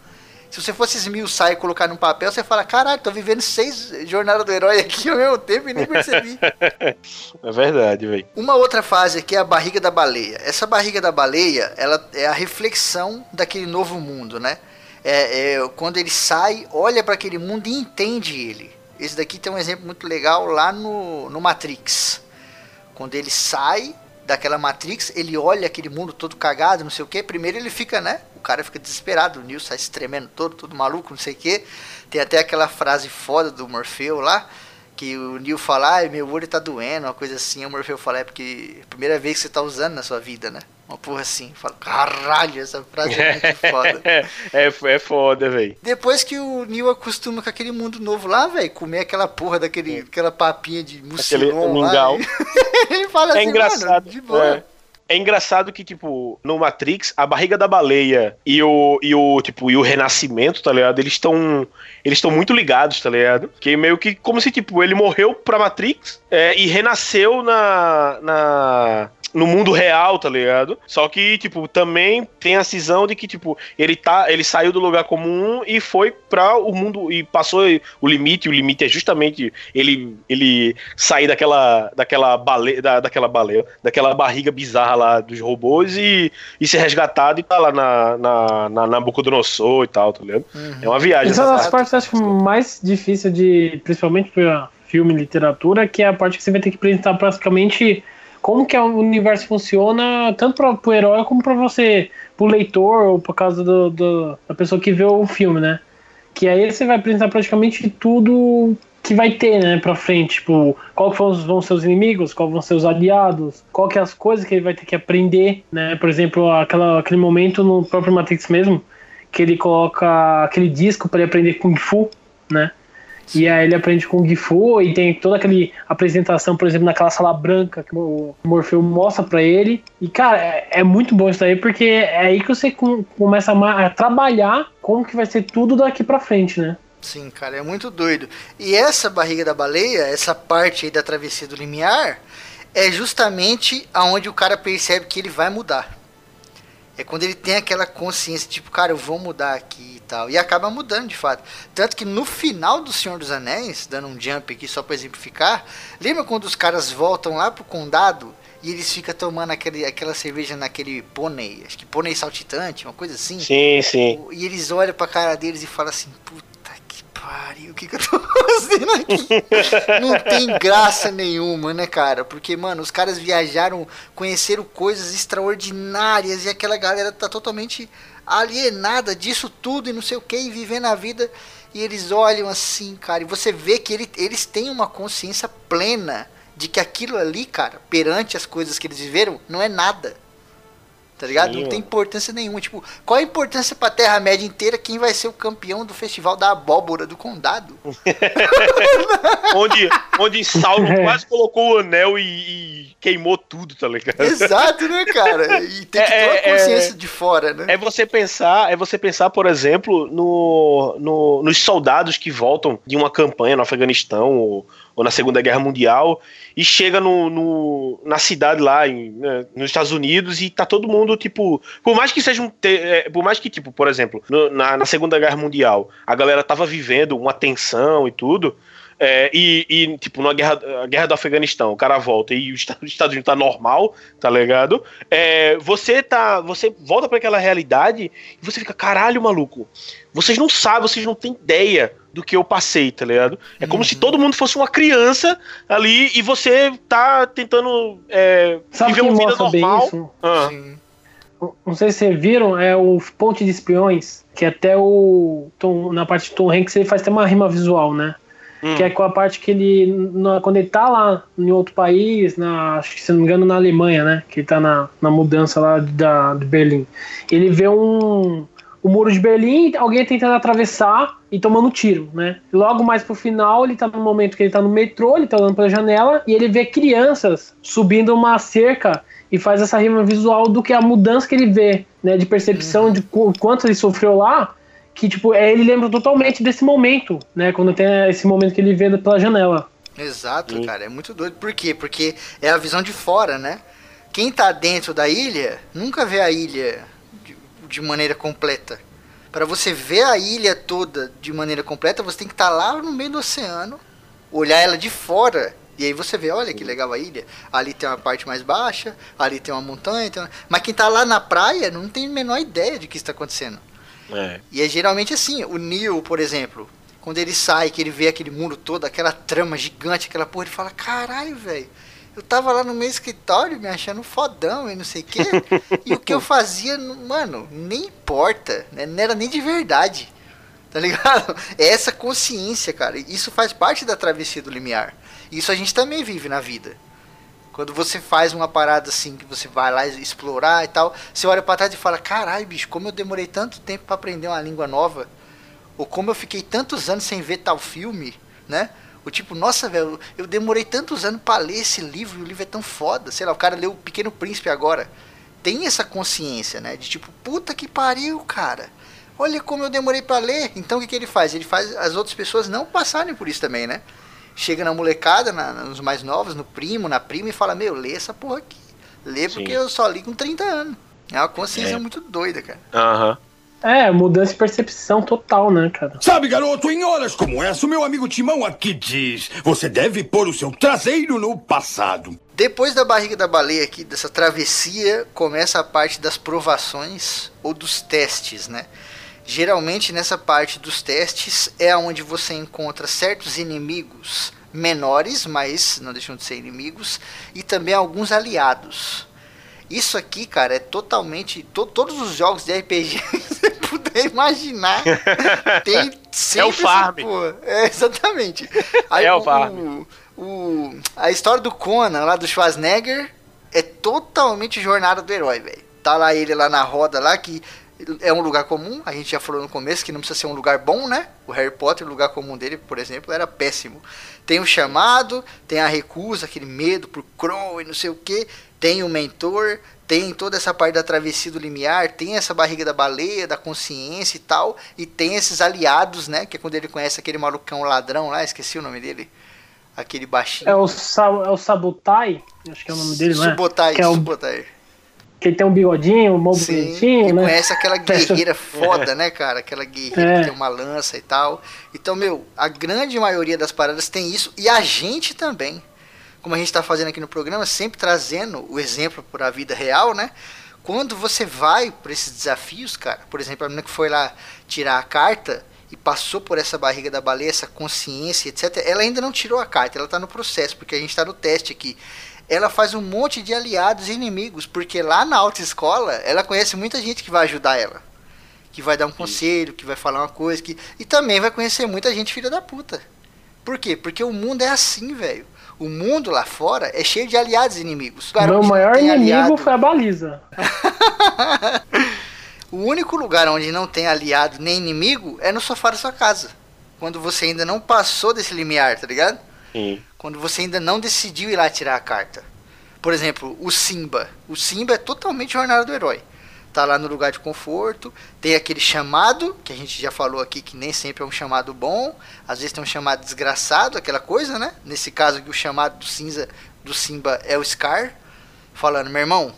S3: Se você fosse esmiuçar e colocar num papel, você fala, caralho, tô vivendo seis jornadas do herói aqui ao mesmo tempo e nem percebi.
S2: é verdade, velho.
S3: Uma outra fase aqui é a barriga da baleia. Essa barriga da baleia, ela é a reflexão daquele novo mundo, né? É, é quando ele sai, olha para aquele mundo e entende ele. Esse daqui tem um exemplo muito legal lá no, no Matrix. Quando ele sai daquela Matrix, ele olha aquele mundo todo cagado, não sei o que. Primeiro ele fica, né? O cara fica desesperado, o Neo sai se tremendo todo, todo maluco, não sei o que. Tem até aquela frase foda do Morfeu lá, que o Neo fala, ah, meu olho tá doendo, uma coisa assim. O Morfeu fala, é porque é a primeira vez que você tá usando na sua vida, né? Uma porra assim. Fala, caralho, essa frase é muito foda.
S2: é, é foda, velho.
S3: Depois que o Neil acostuma com aquele mundo novo lá, velho, comer aquela porra daquele, aquela papinha de mucilon lá.
S2: ele fala é assim, engraçado, de boa. É. É engraçado que, tipo, no Matrix, a barriga da baleia e o, e o tipo, e o renascimento, tá ligado? Eles estão eles estão muito ligados, tá ligado? Que meio que como se, tipo, ele morreu pra Matrix é, e renasceu na, na no mundo real, tá ligado? Só que, tipo, também tem a cisão de que, tipo, ele tá. Ele saiu do lugar comum e foi para o mundo. E passou o limite. O limite é justamente ele, ele sair daquela. daquela baleia. Da, daquela baleia. Daquela barriga bizarra lá dos robôs e, e ser resgatado e tá lá na, na, na Nabucodonosor e tal, tá ligado? Uhum. É uma viagem.
S4: Essa é uma das partes, acho mais difícil de. Principalmente pra filme e literatura, que é a parte que você vai ter que apresentar praticamente como que o universo funciona, tanto para o herói como para você, pro leitor, ou por causa do, do, da pessoa que vê o filme, né? Que aí você vai apresentar praticamente tudo que vai ter, né, pra frente, tipo, qual vão ser os inimigos, qual vão ser os aliados, qual que é as coisas que ele vai ter que aprender, né, por exemplo, aquela, aquele momento no próprio Matrix mesmo, que ele coloca aquele disco para ele aprender Kung Fu, né, e aí ele aprende com o Gifu e tem toda aquela apresentação, por exemplo, naquela sala branca que o Morfeu mostra para ele. E, cara, é, é, muito bom isso aí, porque é aí que você com, começa a, a trabalhar como que vai ser tudo daqui para frente, né?
S3: Sim, cara, é muito doido. E essa barriga da baleia, essa parte aí da travessia do limiar, é justamente aonde o cara percebe que ele vai mudar. É quando ele tem aquela consciência, tipo, cara, eu vou mudar aqui e tal. E acaba mudando de fato. Tanto que no final do Senhor dos Anéis, dando um jump aqui só pra exemplificar, lembra quando os caras voltam lá pro condado e eles ficam tomando aquele, aquela cerveja naquele pônei, acho que pônei saltitante, uma coisa assim?
S2: Sim, sim.
S3: E eles olham pra cara deles e falam assim, puta pariu, o que, que eu tô fazendo aqui? Não tem graça nenhuma, né, cara? Porque, mano, os caras viajaram, conheceram coisas extraordinárias e aquela galera tá totalmente alienada disso tudo e não sei o que, e vivendo a vida. E eles olham assim, cara, e você vê que ele, eles têm uma consciência plena de que aquilo ali, cara, perante as coisas que eles viveram, não é nada. Tá ligado?
S2: Sim,
S3: não tem importância nenhuma. Tipo, qual a importância pra Terra-média inteira quem vai ser o campeão do festival da abóbora do condado?
S2: onde, onde Sauron
S4: É.
S2: quase colocou o anel e, e queimou tudo, tá ligado?
S3: Exato, né, cara? E tem que ter uma
S2: É, é,
S3: consciência de fora, né?
S2: É você pensar, é você pensar, por exemplo, no, no- nos soldados que voltam de uma campanha no Afeganistão ou, ou na Segunda Guerra Mundial e chega no, no- na cidade lá em, né, nos Estados Unidos e tá todo mundo tipo, por mais que seja um, te- é, por mais que tipo, por exemplo, no- na, na Segunda Guerra Mundial a galera tava vivendo uma tensão e tudo. É, e, e, tipo, na guerra, a guerra do Afeganistão, o cara volta e os Esta- os Estados Unidos tá normal, tá ligado? É, você tá. Você volta pra aquela realidade e você fica, caralho, maluco. Vocês não sabem, vocês não têm ideia do que eu passei, tá ligado? É como se todo mundo fosse uma criança ali e você tá tentando é,
S4: Sabe
S2: viver uma vida normal.
S4: isso?
S2: Ah.
S4: Não sei se vocês viram, é o Ponte de Espiões, que até o Tom, na parte de Tom Hanks ele faz até uma rima visual, né?
S2: Hum,
S4: Que é com a parte que ele, na- quando ele tá lá em outro país, na, acho que se não me engano na Alemanha, né? Que ele tá na, na mudança lá da, de Berlim. Ele vê um, o muro de Berlim, alguém tentando atravessar e tomando tiro, né? Logo mais pro final, ele tá no momento que ele tá no metrô, ele tá olhando pela janela e ele vê crianças subindo uma cerca e faz essa rima visual do que a mudança que ele vê, né? De percepção de qu- quanto ele sofreu lá que tipo, é, ele lembra totalmente desse momento, né? Quando tem esse momento que ele vê pela janela.
S3: Exato,
S2: Sim.
S3: cara. É muito doido. Por quê? Porque é a visão de fora, né? Quem tá dentro da ilha nunca vê a ilha de, de maneira completa. Para você ver a ilha toda de maneira completa, você tem que estar lá no meio do oceano, olhar ela de fora. E aí você vê, olha que legal a ilha. Ali tem uma parte mais baixa, ali tem uma montanha. tem uma- Mas quem tá lá na praia não tem a menor ideia de que está acontecendo.
S2: É.
S3: E é geralmente assim, o Neil, por exemplo, quando ele sai, que ele vê aquele muro todo, aquela trama gigante, aquela porra, ele fala, caralho, velho, eu tava lá no meu escritório me achando fodão e não sei o quê, e o que eu fazia, mano, nem importa, né? não era nem de verdade, tá ligado? É essa consciência, cara, isso faz parte da travessia do limiar. Isso a gente também vive na vida. Quando você faz uma parada assim, que você vai lá explorar e tal, você olha pra trás e fala: caralho, bicho, como eu demorei tanto tempo pra aprender uma língua nova. Ou como eu fiquei tantos anos sem ver tal filme, né? O tipo, nossa, velho, eu demorei tantos anos pra ler esse livro e o livro é tão foda. Sei lá, o cara leu O Pequeno Príncipe agora. Tem essa consciência, né? De tipo, puta que pariu, cara. Olha como eu demorei pra ler. Então o que, que ele faz? Ele faz as outras pessoas não passarem por isso também, né? Chega na molecada, na- nos mais novos, no primo, na prima e fala: Meu, lê essa porra aqui. Lê
S2: Sim.
S3: porque eu só li com 30 anos. É uma consciência
S2: É.
S3: muito doida, cara.
S2: Aham.
S4: É, mudança de percepção total, né, cara?
S5: Sabe, garoto, em horas como essa, o meu amigo Timão aqui diz: você deve pôr o seu traseiro no passado.
S3: Depois da barriga da baleia aqui, dessa travessia, começa a parte das provações ou dos testes, né? Geralmente nessa parte dos testes é onde você encontra certos inimigos menores, mas não deixam de ser inimigos, e também alguns aliados. Isso aqui, cara, é totalmente. to- todos os jogos de RPG que você puder imaginar tem sempre essa
S2: farm.
S3: porra. É, exatamente. Aí
S2: É o
S3: o,
S2: farm.
S3: o- a história do Conan, lá do Schwarzenegger, é totalmente jornada do herói, velho. Tá lá ele lá na roda lá, que é um lugar comum, a gente já falou no começo que não precisa ser um lugar bom, né? O Harry Potter, o lugar comum dele, por exemplo, era péssimo. Tem o chamado, tem a recusa, aquele medo por Crow e não sei o que, tem o mentor, tem toda essa parte da travessia do limiar, tem essa barriga da baleia, da consciência e tal, e tem esses aliados, né? Que é quando ele conhece aquele malucão ladrão lá, esqueci o nome dele. Aquele baixinho.
S4: É o, Sa é o Sabotai, acho que é o nome dele, é?
S3: Subotai,
S4: Que é o-
S3: Subotai.
S4: Que ele tem um bigodinho, um mó
S3: e
S4: bonitinho, né?
S3: conhece aquela guerreira foda, né, cara? Aquela guerreira
S4: É.
S3: que tem uma lança e tal. Então, meu, a grande maioria das paradas tem isso. E a gente também. Como a gente tá fazendo aqui no programa, sempre trazendo o exemplo para a vida real, né? Quando você vai por esses desafios, cara, por exemplo, a menina que foi lá tirar a carta e passou por essa barriga da baleia, essa consciência, etc., ela ainda não tirou a carta, ela tá no processo, porque a gente tá no teste aqui ela faz um monte de aliados e inimigos, porque lá na autoescola ela conhece muita gente que vai ajudar ela. Que vai dar um conselho, que vai falar uma coisa, que... e também vai conhecer muita gente filha da puta. Por quê? Porque o mundo é assim, velho. O mundo lá fora é cheio de aliados e inimigos. Lugar
S4: Meu maior inimigo
S3: aliado-
S4: foi a baliza.
S3: O único lugar onde não tem aliado nem inimigo é no sofá da sua casa. Quando você ainda não passou desse limiar, tá ligado?
S2: Sim.
S3: Quando você ainda não decidiu ir lá tirar a carta. Por exemplo, o Simba. O Simba é totalmente jornada do herói. Tá lá no lugar de conforto, tem aquele chamado, que a gente já falou aqui que nem sempre é um chamado bom, às vezes tem um chamado desgraçado, aquela coisa, né? Nesse caso aqui o chamado do cinza do Simba é o Scar, falando, meu irmão,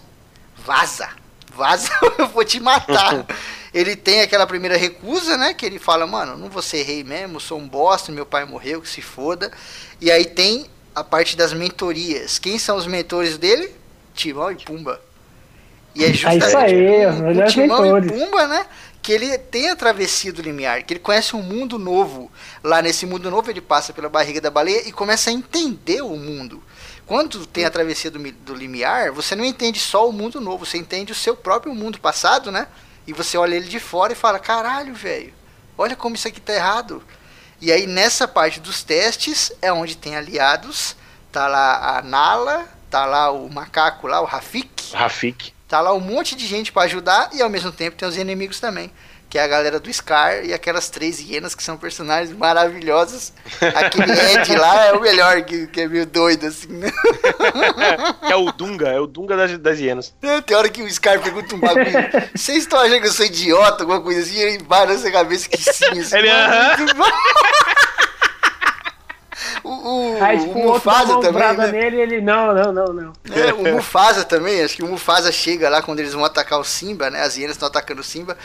S3: vaza, vaza, eu vou te matar. ele tem aquela primeira recusa, né? Que ele fala, mano, não vou ser rei mesmo, sou um bosta, meu pai morreu, que se foda. E aí tem a parte das mentorias. Quem são os mentores dele? Timão e Pumba. E é justamente
S4: isso aí,
S3: com
S4: melhores
S3: Timão
S4: mentores.
S3: e Pumba, né? Que ele tem a travessia do limiar, que ele conhece um mundo novo. Lá nesse mundo novo ele passa pela barriga da baleia e começa a entender o mundo. Quando tem a travessia do, do limiar, você não entende só o mundo novo, você entende o seu próprio mundo passado, né? E você olha ele de fora e fala: caralho, velho, olha como isso aqui tá errado. E aí nessa parte dos testes é onde tem aliados. Tá lá a Nala, tá lá o macaco lá, o Rafik.
S2: Rafik.
S3: Tá lá um monte de gente pra ajudar e ao mesmo tempo tem os inimigos também. Que é a galera do Scar e aquelas três hienas que são personagens maravilhosos. Aquele Ed lá é o melhor, que, que é meio doido, assim, né?
S2: É o Dunga, é o Dunga das, das hienas.
S3: Tem hora que o Scar pergunta um bagulho. Vocês estão achando que eu sou idiota, alguma coisa assim? E ele vai na sua cabeça que sim. Assim,
S2: Ele,
S3: mano,
S2: aham.
S3: O, o,
S4: Aí, tipo,
S3: o Mufasa também, né?
S4: nele ele, não, não, não, não.
S3: É, o Mufasa também, acho que o Mufasa chega lá quando eles vão atacar o Simba, né? As hienas estão atacando o Simba.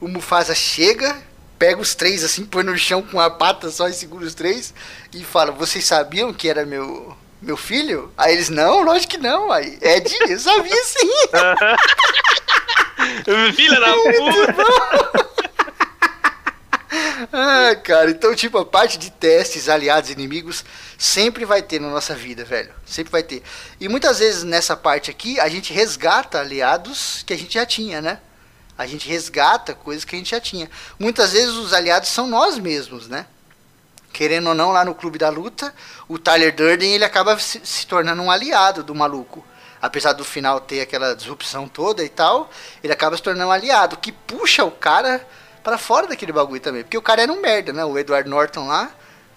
S3: O Mufasa chega, pega os três assim, põe no chão com a pata só e segura os três e fala: Vocês sabiam que era meu, meu filho? Aí eles: Não, lógico que não. Aí, Ed, eu sabia sim.
S2: Filha da puta!
S3: Ah, cara, então, tipo, a parte de testes, aliados, inimigos, sempre vai ter na nossa vida, velho. Sempre vai ter. E muitas vezes nessa parte aqui, a gente resgata aliados que a gente já tinha, né? A gente resgata coisas que a gente já tinha. Muitas vezes os aliados são nós mesmos, né? Querendo ou não, lá no Clube da Luta, o Tyler Durden, ele acaba se, se tornando um aliado do maluco. Apesar do final ter aquela disrupção toda e tal, ele acaba se tornando um aliado, que puxa o cara pra fora daquele bagulho também. Porque o cara era um merda, né? O Edward Norton lá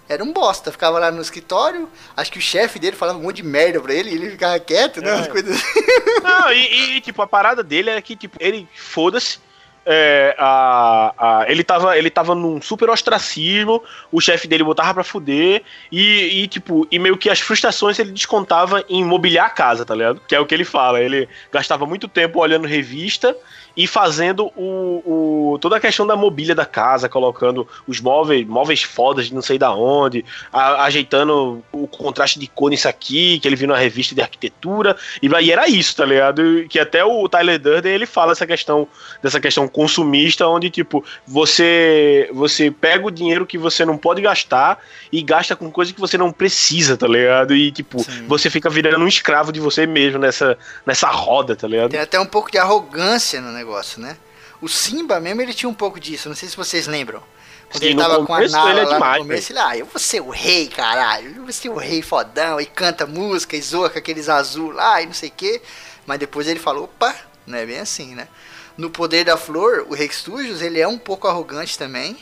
S3: era um bosta. Ficava lá no escritório, acho que o chefe dele falava um monte de merda pra ele e ele ficava quieto, né?
S2: É.
S3: Umas coisas assim.
S2: Não, e, e, tipo, a parada dele é que, tipo, ele, foda-se. é, a, a- ele, tava, ele tava num super ostracismo, o chefe dele botava pra fuder, e, e, tipo, e meio que as frustrações ele descontava em mobiliar a casa, tá ligado? Que é o que ele fala. Ele gastava muito tempo olhando revista e fazendo o, o- toda a questão da mobília da casa, colocando os móveis, móveis fodas de não sei da onde, a- ajeitando o contraste de cor nisso aqui, que ele viu na revista de arquitetura, e, e era isso, tá ligado? Que até o Tyler Durden ele fala essa questão dessa questão consumista, onde tipo você você pega o dinheiro que você não pode gastar e gasta com coisa que você não precisa, tá ligado? E tipo
S3: Sim.
S2: você fica virando um escravo de você mesmo nessa nessa roda, tá ligado?
S3: Tem até um pouco de arrogância no negócio, né? O Simba mesmo, ele tinha um pouco disso, não sei se vocês lembram. Quando
S2: Sim,
S3: ele tava com a Nala
S2: ele é
S3: lá
S2: demais,
S3: no começo, ele, ah, eu vou ser o rei, caralho. Eu vou ser o rei fodão, e canta música, e zoa com aqueles azul lá, e não sei o quê. Mas depois ele falou, opa, não é bem assim, né? No Poder da Flor, o Rex Studios, ele é um pouco arrogante também.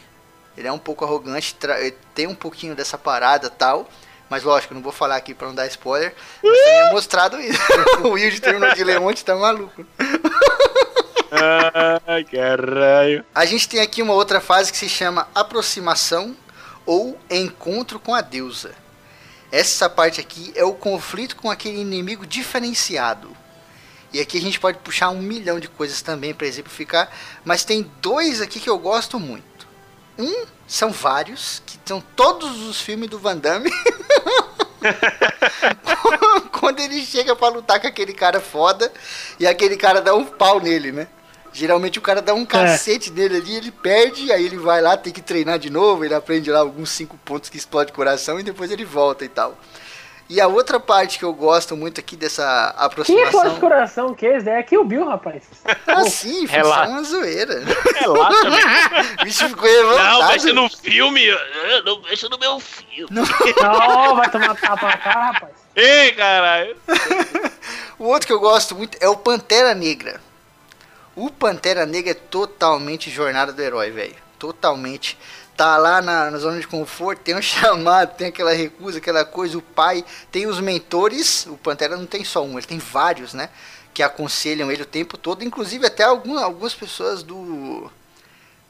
S3: Ele é um pouco arrogante, tra- tem um pouquinho dessa parada tal. Mas lógico, não vou falar aqui pra não dar spoiler. Mas também é mostrado isso. o Wilde terminou de ler ontem, tá maluco.
S2: Ai, caralho.
S3: A gente tem aqui uma outra fase que se chama aproximação ou encontro com a deusa. Essa parte aqui é o conflito com aquele inimigo diferenciado. E aqui a gente pode puxar um milhão de coisas também para exemplificar, mas tem dois aqui que eu gosto muito. Um são vários, que são todos os filmes do Van Damme. Quando ele chega pra lutar com aquele cara foda e aquele cara dá um pau nele, né? Geralmente o cara dá um cacete nele ali, ele perde, aí ele vai lá, tem que treinar de novo, ele aprende lá alguns cinco pontos que explode o coração e depois ele volta e tal. E a outra parte que eu gosto muito aqui dessa
S4: é
S3: aproximação.
S4: forte de coração que esse? É Kill Bill, rapaz.
S3: Ah, sim, foi só
S2: Relaxa.
S3: uma zoeira.
S2: Relaxa, velho.
S3: O bicho ficou revoltado.
S2: Não, mexe no filme. Não mexe no meu filme.
S4: Não, vai tomar tapa na cara, rapaz.
S2: Ei, caralho.
S3: O outro que eu gosto muito é o Pantera Negra. O Pantera Negra é totalmente jornada do herói, velho. Totalmente. Tá lá na, na zona de conforto, tem um chamado, tem aquela recusa, aquela coisa, o pai, tem os mentores. O Pantera não tem só um, ele tem vários, né? Que aconselham ele o tempo todo, inclusive até algum, algumas pessoas do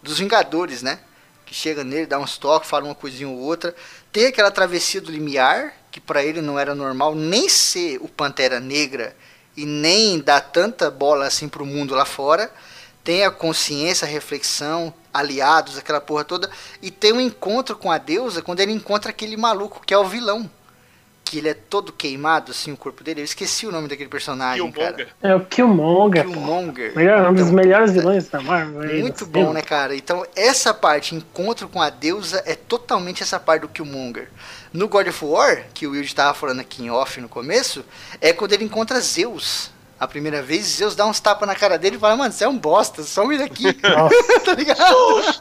S3: dos Vingadores, né? Que chega nele, dá uns toques, fala uma coisinha ou outra. Tem aquela travessia do limiar, que para ele não era normal nem ser o Pantera Negra e nem dar tanta bola assim pro mundo lá fora. Tem a consciência, reflexão, aliados, aquela porra toda. E tem um encontro com a deusa quando ele encontra aquele maluco que é o vilão. Que ele é todo queimado, assim, o corpo dele. Eu esqueci o nome daquele personagem, cara.
S2: Killmonger.
S4: É o Killmonger.
S3: Killmonger.
S4: Melhor, um dos
S3: Então,
S4: melhores vilões da Marvel.
S3: Muito
S4: dos
S3: bom,
S4: filmes.
S3: né, cara? Então, essa parte, encontro com a deusa, é totalmente essa parte do Killmonger. No God of War, que o Will estava falando aqui em off no começo, é quando ele encontra Zeus. A primeira vez, Zeus dá uns tapas na cara dele e fala, mano, você é um bosta, some daqui.
S4: Nossa,
S3: tá ligado?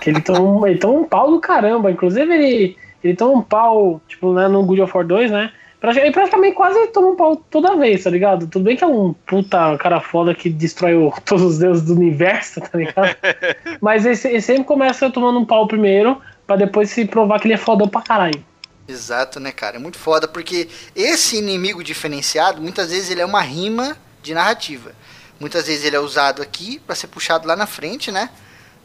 S4: que ele toma, um- ele toma um pau do caramba. Inclusive, ele, ele toma um pau, tipo, né, no God of War 2, né? Pra- Ele praticamente quase toma um pau toda vez, tá ligado? Tudo bem que é um puta cara foda que destrói o- todos os deuses do universo, tá ligado? Mas ele, ele sempre começa tomando um pau primeiro, pra depois se provar que ele é fodão pra caralho.
S3: Exato, né, cara? É muito foda, porque esse inimigo diferenciado, muitas vezes ele é uma rima de narrativa. Muitas vezes ele é usado aqui para ser puxado lá na frente, né?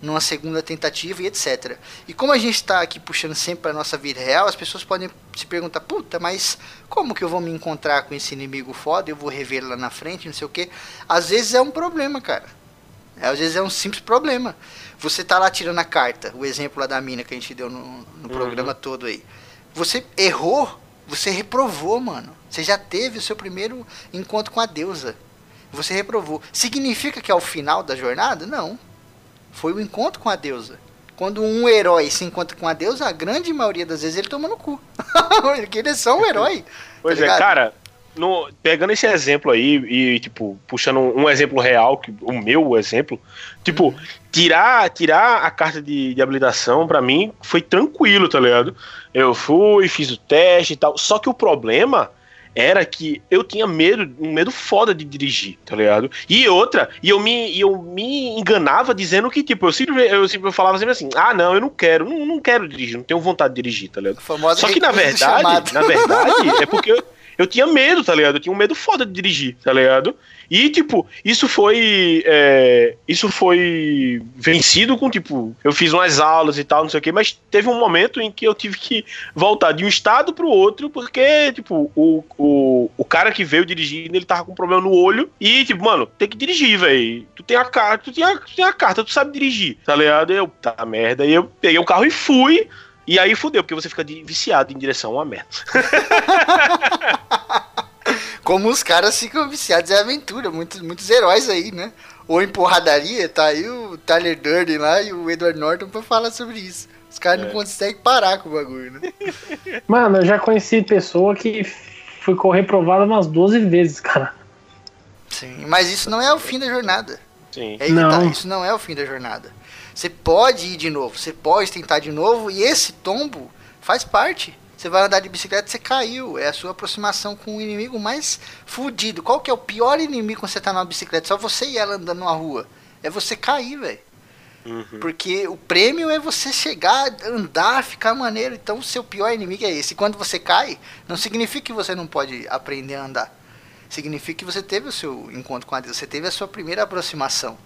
S3: Numa segunda tentativa e etc. E como a gente está aqui puxando sempre para nossa vida real, as pessoas podem se perguntar: puta, mas como que eu vou me encontrar com esse inimigo foda? Eu vou rever lá na frente, não sei o que. Às vezes é um problema, cara. Às vezes é um simples problema. Você tá lá tirando a carta, o exemplo lá da mina que a gente deu no, no programa todo aí. Você errou, você reprovou, mano. Você já teve o seu primeiro encontro com a deusa. Você reprovou. Significa que é o final da jornada? Não. Foi o encontro com a deusa. Quando um herói se encontra com a deusa, a grande maioria das vezes ele toma no cu. Porque ele é só um herói.
S2: Pois
S3: tá
S2: é, cara, no- pegando esse exemplo aí e, tipo, puxando um, um exemplo real, que, o meu exemplo, tipo,
S3: Uhum.
S2: tirar, tirar a carta de, de habilitação, pra mim, foi tranquilo, tá ligado? Eu fui, fiz o teste e tal. Só que o problema era que eu tinha medo, um medo foda de dirigir, tá ligado? E outra, e eu me, eu me enganava dizendo que, tipo, eu sempre, eu sempre falava sempre assim, ah, não, eu não quero, não, não quero dirigir, não tenho vontade de dirigir, tá ligado?
S3: Famosa
S2: Só que na verdade,
S3: chamado.
S2: na verdade, é porque eu, eu tinha medo, tá ligado? Eu tinha um medo foda de dirigir, tá ligado? E, tipo, isso foi. é, isso foi vencido com, tipo, eu fiz umas aulas e tal, não sei o quê, mas teve um momento em que eu tive que voltar de um estado pro outro, porque, tipo, o, o, o cara que veio dirigindo, ele tava com um problema no olho. E, tipo, mano, tem que dirigir, velho. Tu tem a carta, tu tem a, tu tem a carta, tu sabe dirigir, tá ligado? Eu, tá merda. E eu peguei o carro e fui. E aí fudeu, porque você fica viciado em direção a uma merda.
S3: Como os caras ficam viciados em aventura, muitos, muitos heróis aí, né? Ou em porradaria, tá aí o Tyler Durden lá e o Edward Norton pra falar sobre isso. Os caras
S2: É.
S3: não conseguem parar com o bagulho, né?
S4: Mano, eu já conheci pessoa que ficou reprovada umas 12 vezes, cara.
S3: Sim, mas isso não é o fim da jornada.
S2: Sim.
S3: É tá,
S4: Não.
S3: isso não é o fim da jornada. Você pode ir de novo, você pode tentar de novo, e esse tombo faz parte. Você vai andar de bicicleta, você caiu. É a sua aproximação com o inimigo mais fudido. Qual que é o pior inimigo quando você tá numa bicicleta? Só você e ela andando numa rua. É você cair, velho.
S2: Uhum.
S3: Porque o prêmio é você chegar, andar, ficar maneiro. Então o seu pior inimigo é esse. E quando você cai, não significa que você não pode aprender a andar. Significa que você teve o seu encontro com a Deus, você teve a sua primeira aproximação.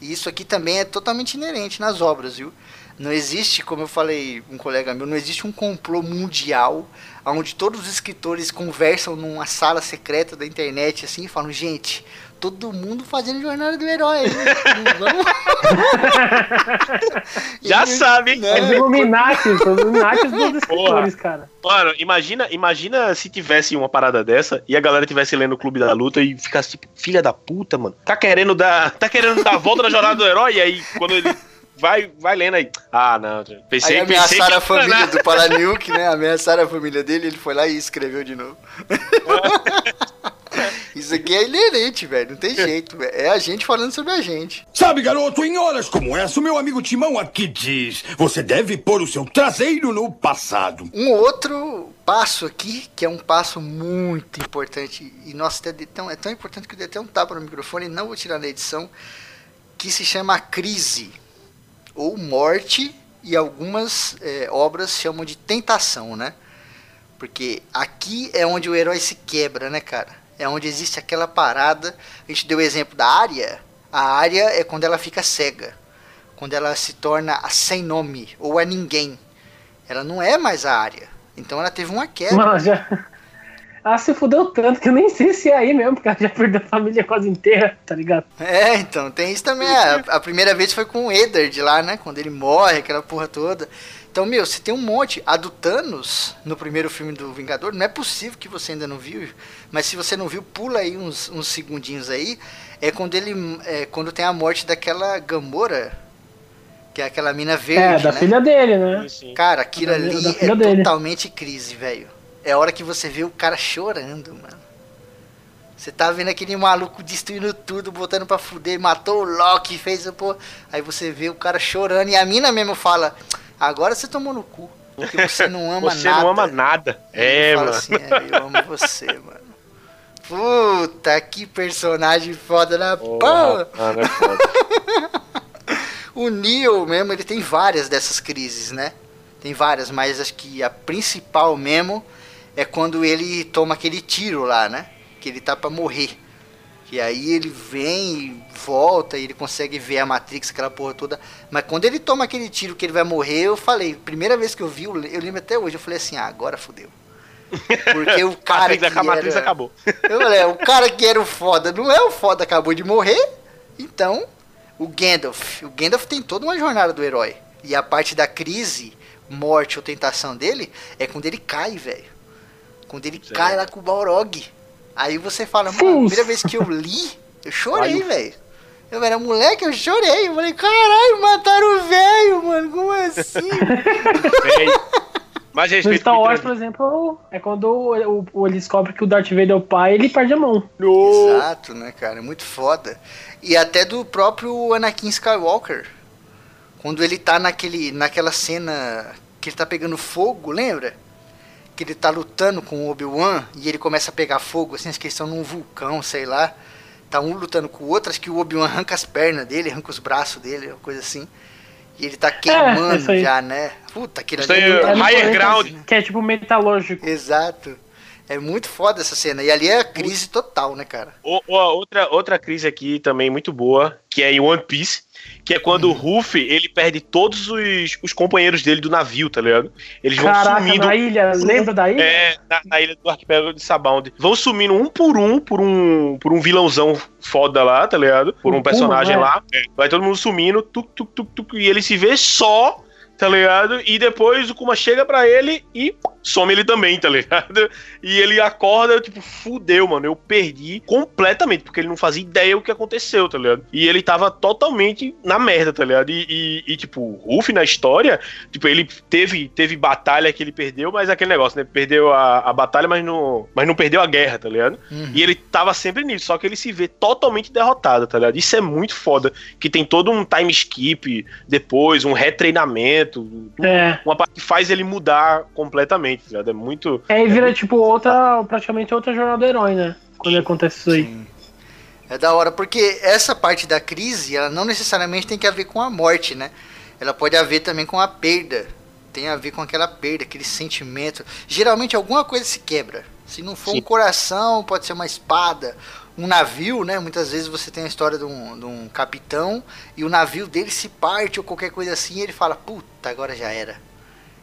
S3: E isso aqui também é totalmente inerente nas obras, viu? Não existe, como eu falei com um colega meu, não existe um complô mundial onde todos os escritores conversam numa sala secreta da internet assim e falam, gente, todo mundo fazendo jornada do herói. Vamos...
S2: Já
S3: E-
S2: sabe, hein?
S3: né?
S4: Os Illuminati, os Illuminati dos escritores, cara.
S2: Mano, imagina, imagina se tivesse uma parada dessa e a galera tivesse lendo o Clube da Luta e ficasse tipo, filha da puta, mano. Tá querendo dar, tá querendo dar a volta na jornada do herói e aí quando ele vai, vai lendo aí. Ah, não. Pensei,
S3: Aí
S2: pensei
S3: ameaçaram
S2: que
S3: a família
S2: ia
S3: do Paranilk, né? Ameaçaram a família dele, ele foi lá e escreveu de novo. Isso Isso aqui é inerente, velho. Não tem jeito. É a gente falando sobre a gente.
S5: Sabe, garoto, em horas como essa, o meu amigo Timão aqui diz: você deve pôr o seu traseiro no passado.
S3: Um outro passo aqui, que é um passo muito importante, e nossa, é tão, é tão importante que eu dei até um tapa no microfone, não vou tirar na edição, que se chama Crise, ou Morte, e algumas é, obras chamam de Tentação, né? Porque aqui é onde o herói se quebra, né, cara? É onde existe aquela parada. A gente deu o exemplo da área. A área é quando ela fica cega. Quando ela se torna sem nome ou a ninguém. Ela não é mais a área. Então ela teve uma quebra.
S4: Mano, já. Ah, se fudeu tanto que eu nem sei se é aí mesmo, porque ela já perdeu a família quase inteira, tá ligado?
S3: É, então, tem isso também. A, a primeira vez foi com o Eddard lá, né? Quando ele morre, aquela porra toda. Então, meu, você tem um monte. A do Thanos, no primeiro filme do Vingador, não é possível que você ainda não viu. Mas se você não viu, pula aí uns, uns segundinhos aí. É quando ele. É quando tem a morte daquela Gamora. Que é aquela mina verde.
S4: É, da
S3: né?
S4: filha dele, né?
S2: Sim, sim.
S3: Cara, aquilo
S4: Da-
S3: ali
S4: da
S3: é
S4: dele.
S3: totalmente crise, velho. É a hora que você vê o cara chorando, mano. Você tá vendo aquele maluco destruindo tudo, botando pra fuder, matou o Loki, fez o pô. Aí você vê o cara chorando e a mina mesmo fala: Agora você tomou no cu. Porque você não ama
S2: Você
S3: nada.
S2: não ama nada.
S3: Ele
S2: É, mano.
S3: assim, é, eu amo você, mano. Puta, que personagem foda na porra.
S2: Mano, é foda.
S3: O Neo mesmo, ele tem várias dessas crises, né? Tem várias, mas acho que a principal mesmo é quando ele toma aquele tiro lá, né? Que ele tá pra morrer. Que aí ele vem e volta e ele consegue ver a Matrix, aquela porra toda. Mas quando ele toma aquele tiro que ele vai morrer, eu falei, primeira vez que eu vi, eu lembro até hoje, eu falei assim, ah, agora fodeu. Porque o cara que
S2: a Matrix
S3: era-
S2: acabou.
S3: eu falei, o cara que era o foda não é o foda, acabou de morrer. Então, o Gandalf. O Gandalf tem toda uma jornada do herói. E a parte da crise, morte ou tentação dele, é quando ele cai, velho. Quando ele cai lá com o Balrog. Aí você fala, mano, a primeira vez que eu li, eu chorei, velho. Eu era moleque, eu chorei. Eu falei, caralho, mataram o velho, mano. Como assim?
S2: Véi. Mais
S4: No
S2: respeito
S4: Star Wars, por exemplo, é quando o, o, o- ele descobre que o Darth Vader é o pai, ele perde a mão.
S3: Exato, né, cara? É muito foda. E até do próprio Anakin Skywalker. Quando ele tá naquele, naquela cena que ele tá pegando fogo, lembra? Que ele tá lutando com o Obi-Wan e ele começa a pegar fogo, assim, acho que eles estão num vulcão, sei lá. Tá um lutando com o outro, acho que o Obi-Wan arranca as pernas dele, arranca os braços dele, uma coisa assim. E ele tá
S4: isso
S3: queimando
S4: aí.
S3: já, né? Puta, aquele ali é
S2: é higher ground.
S3: assim.
S4: Que é tipo metalúrgico.
S3: Exato. É muito foda essa cena. E ali é a crise total, né, cara?
S2: O- o- outra, outra crise aqui também muito boa, que é em One Piece, que é quando o Ruffy, ele perde todos os, os companheiros dele do navio, tá ligado? Eles vão
S4: Caraca,
S2: sumindo
S4: na ilha, lembra da ilha?
S2: É, na, na ilha do arquipélago de Sabaund. Vão sumindo um por um, por um, por um vilãozão foda lá, tá ligado? Por
S4: O
S2: um personagem
S4: Kuma, né?
S2: lá. É. Vai todo mundo sumindo, tuc, tuc, tuc, tuc, e ele se vê só, tá ligado? E depois o Kuma chega pra ele e some ele também, tá ligado? E ele acorda, tipo, fudeu, mano. Eu perdi completamente, porque ele não fazia ideia o que aconteceu, tá ligado? E ele tava totalmente na merda, tá ligado? E, e, e, tipo, o Ruffy na história, tipo, ele teve, teve batalha que ele perdeu, mas aquele negócio, né? Perdeu a, a batalha, mas não, mas não perdeu a guerra, tá ligado?
S3: Uhum.
S2: E ele tava sempre nisso, só que ele se vê totalmente derrotado, tá ligado? Isso é muito foda. Que tem todo um time skip depois, um retreinamento,
S4: É.
S2: uma parte que faz ele mudar completamente, tá? É muito.
S4: Aí vira tipo outra, praticamente outra jornada do herói, né? Quando acontece isso aí.
S3: Sim. É da hora, porque essa parte da crise, ela não necessariamente tem que haver com a morte, né? Ela pode haver também com a perda. Tem a ver com aquela perda, aquele sentimento. Geralmente alguma coisa se quebra. Se não for
S2: Sim.
S3: um coração, pode ser uma espada, um navio, né? Muitas vezes você tem a história de um, de um capitão e o navio dele se parte ou qualquer coisa assim e ele fala, puta, agora já era.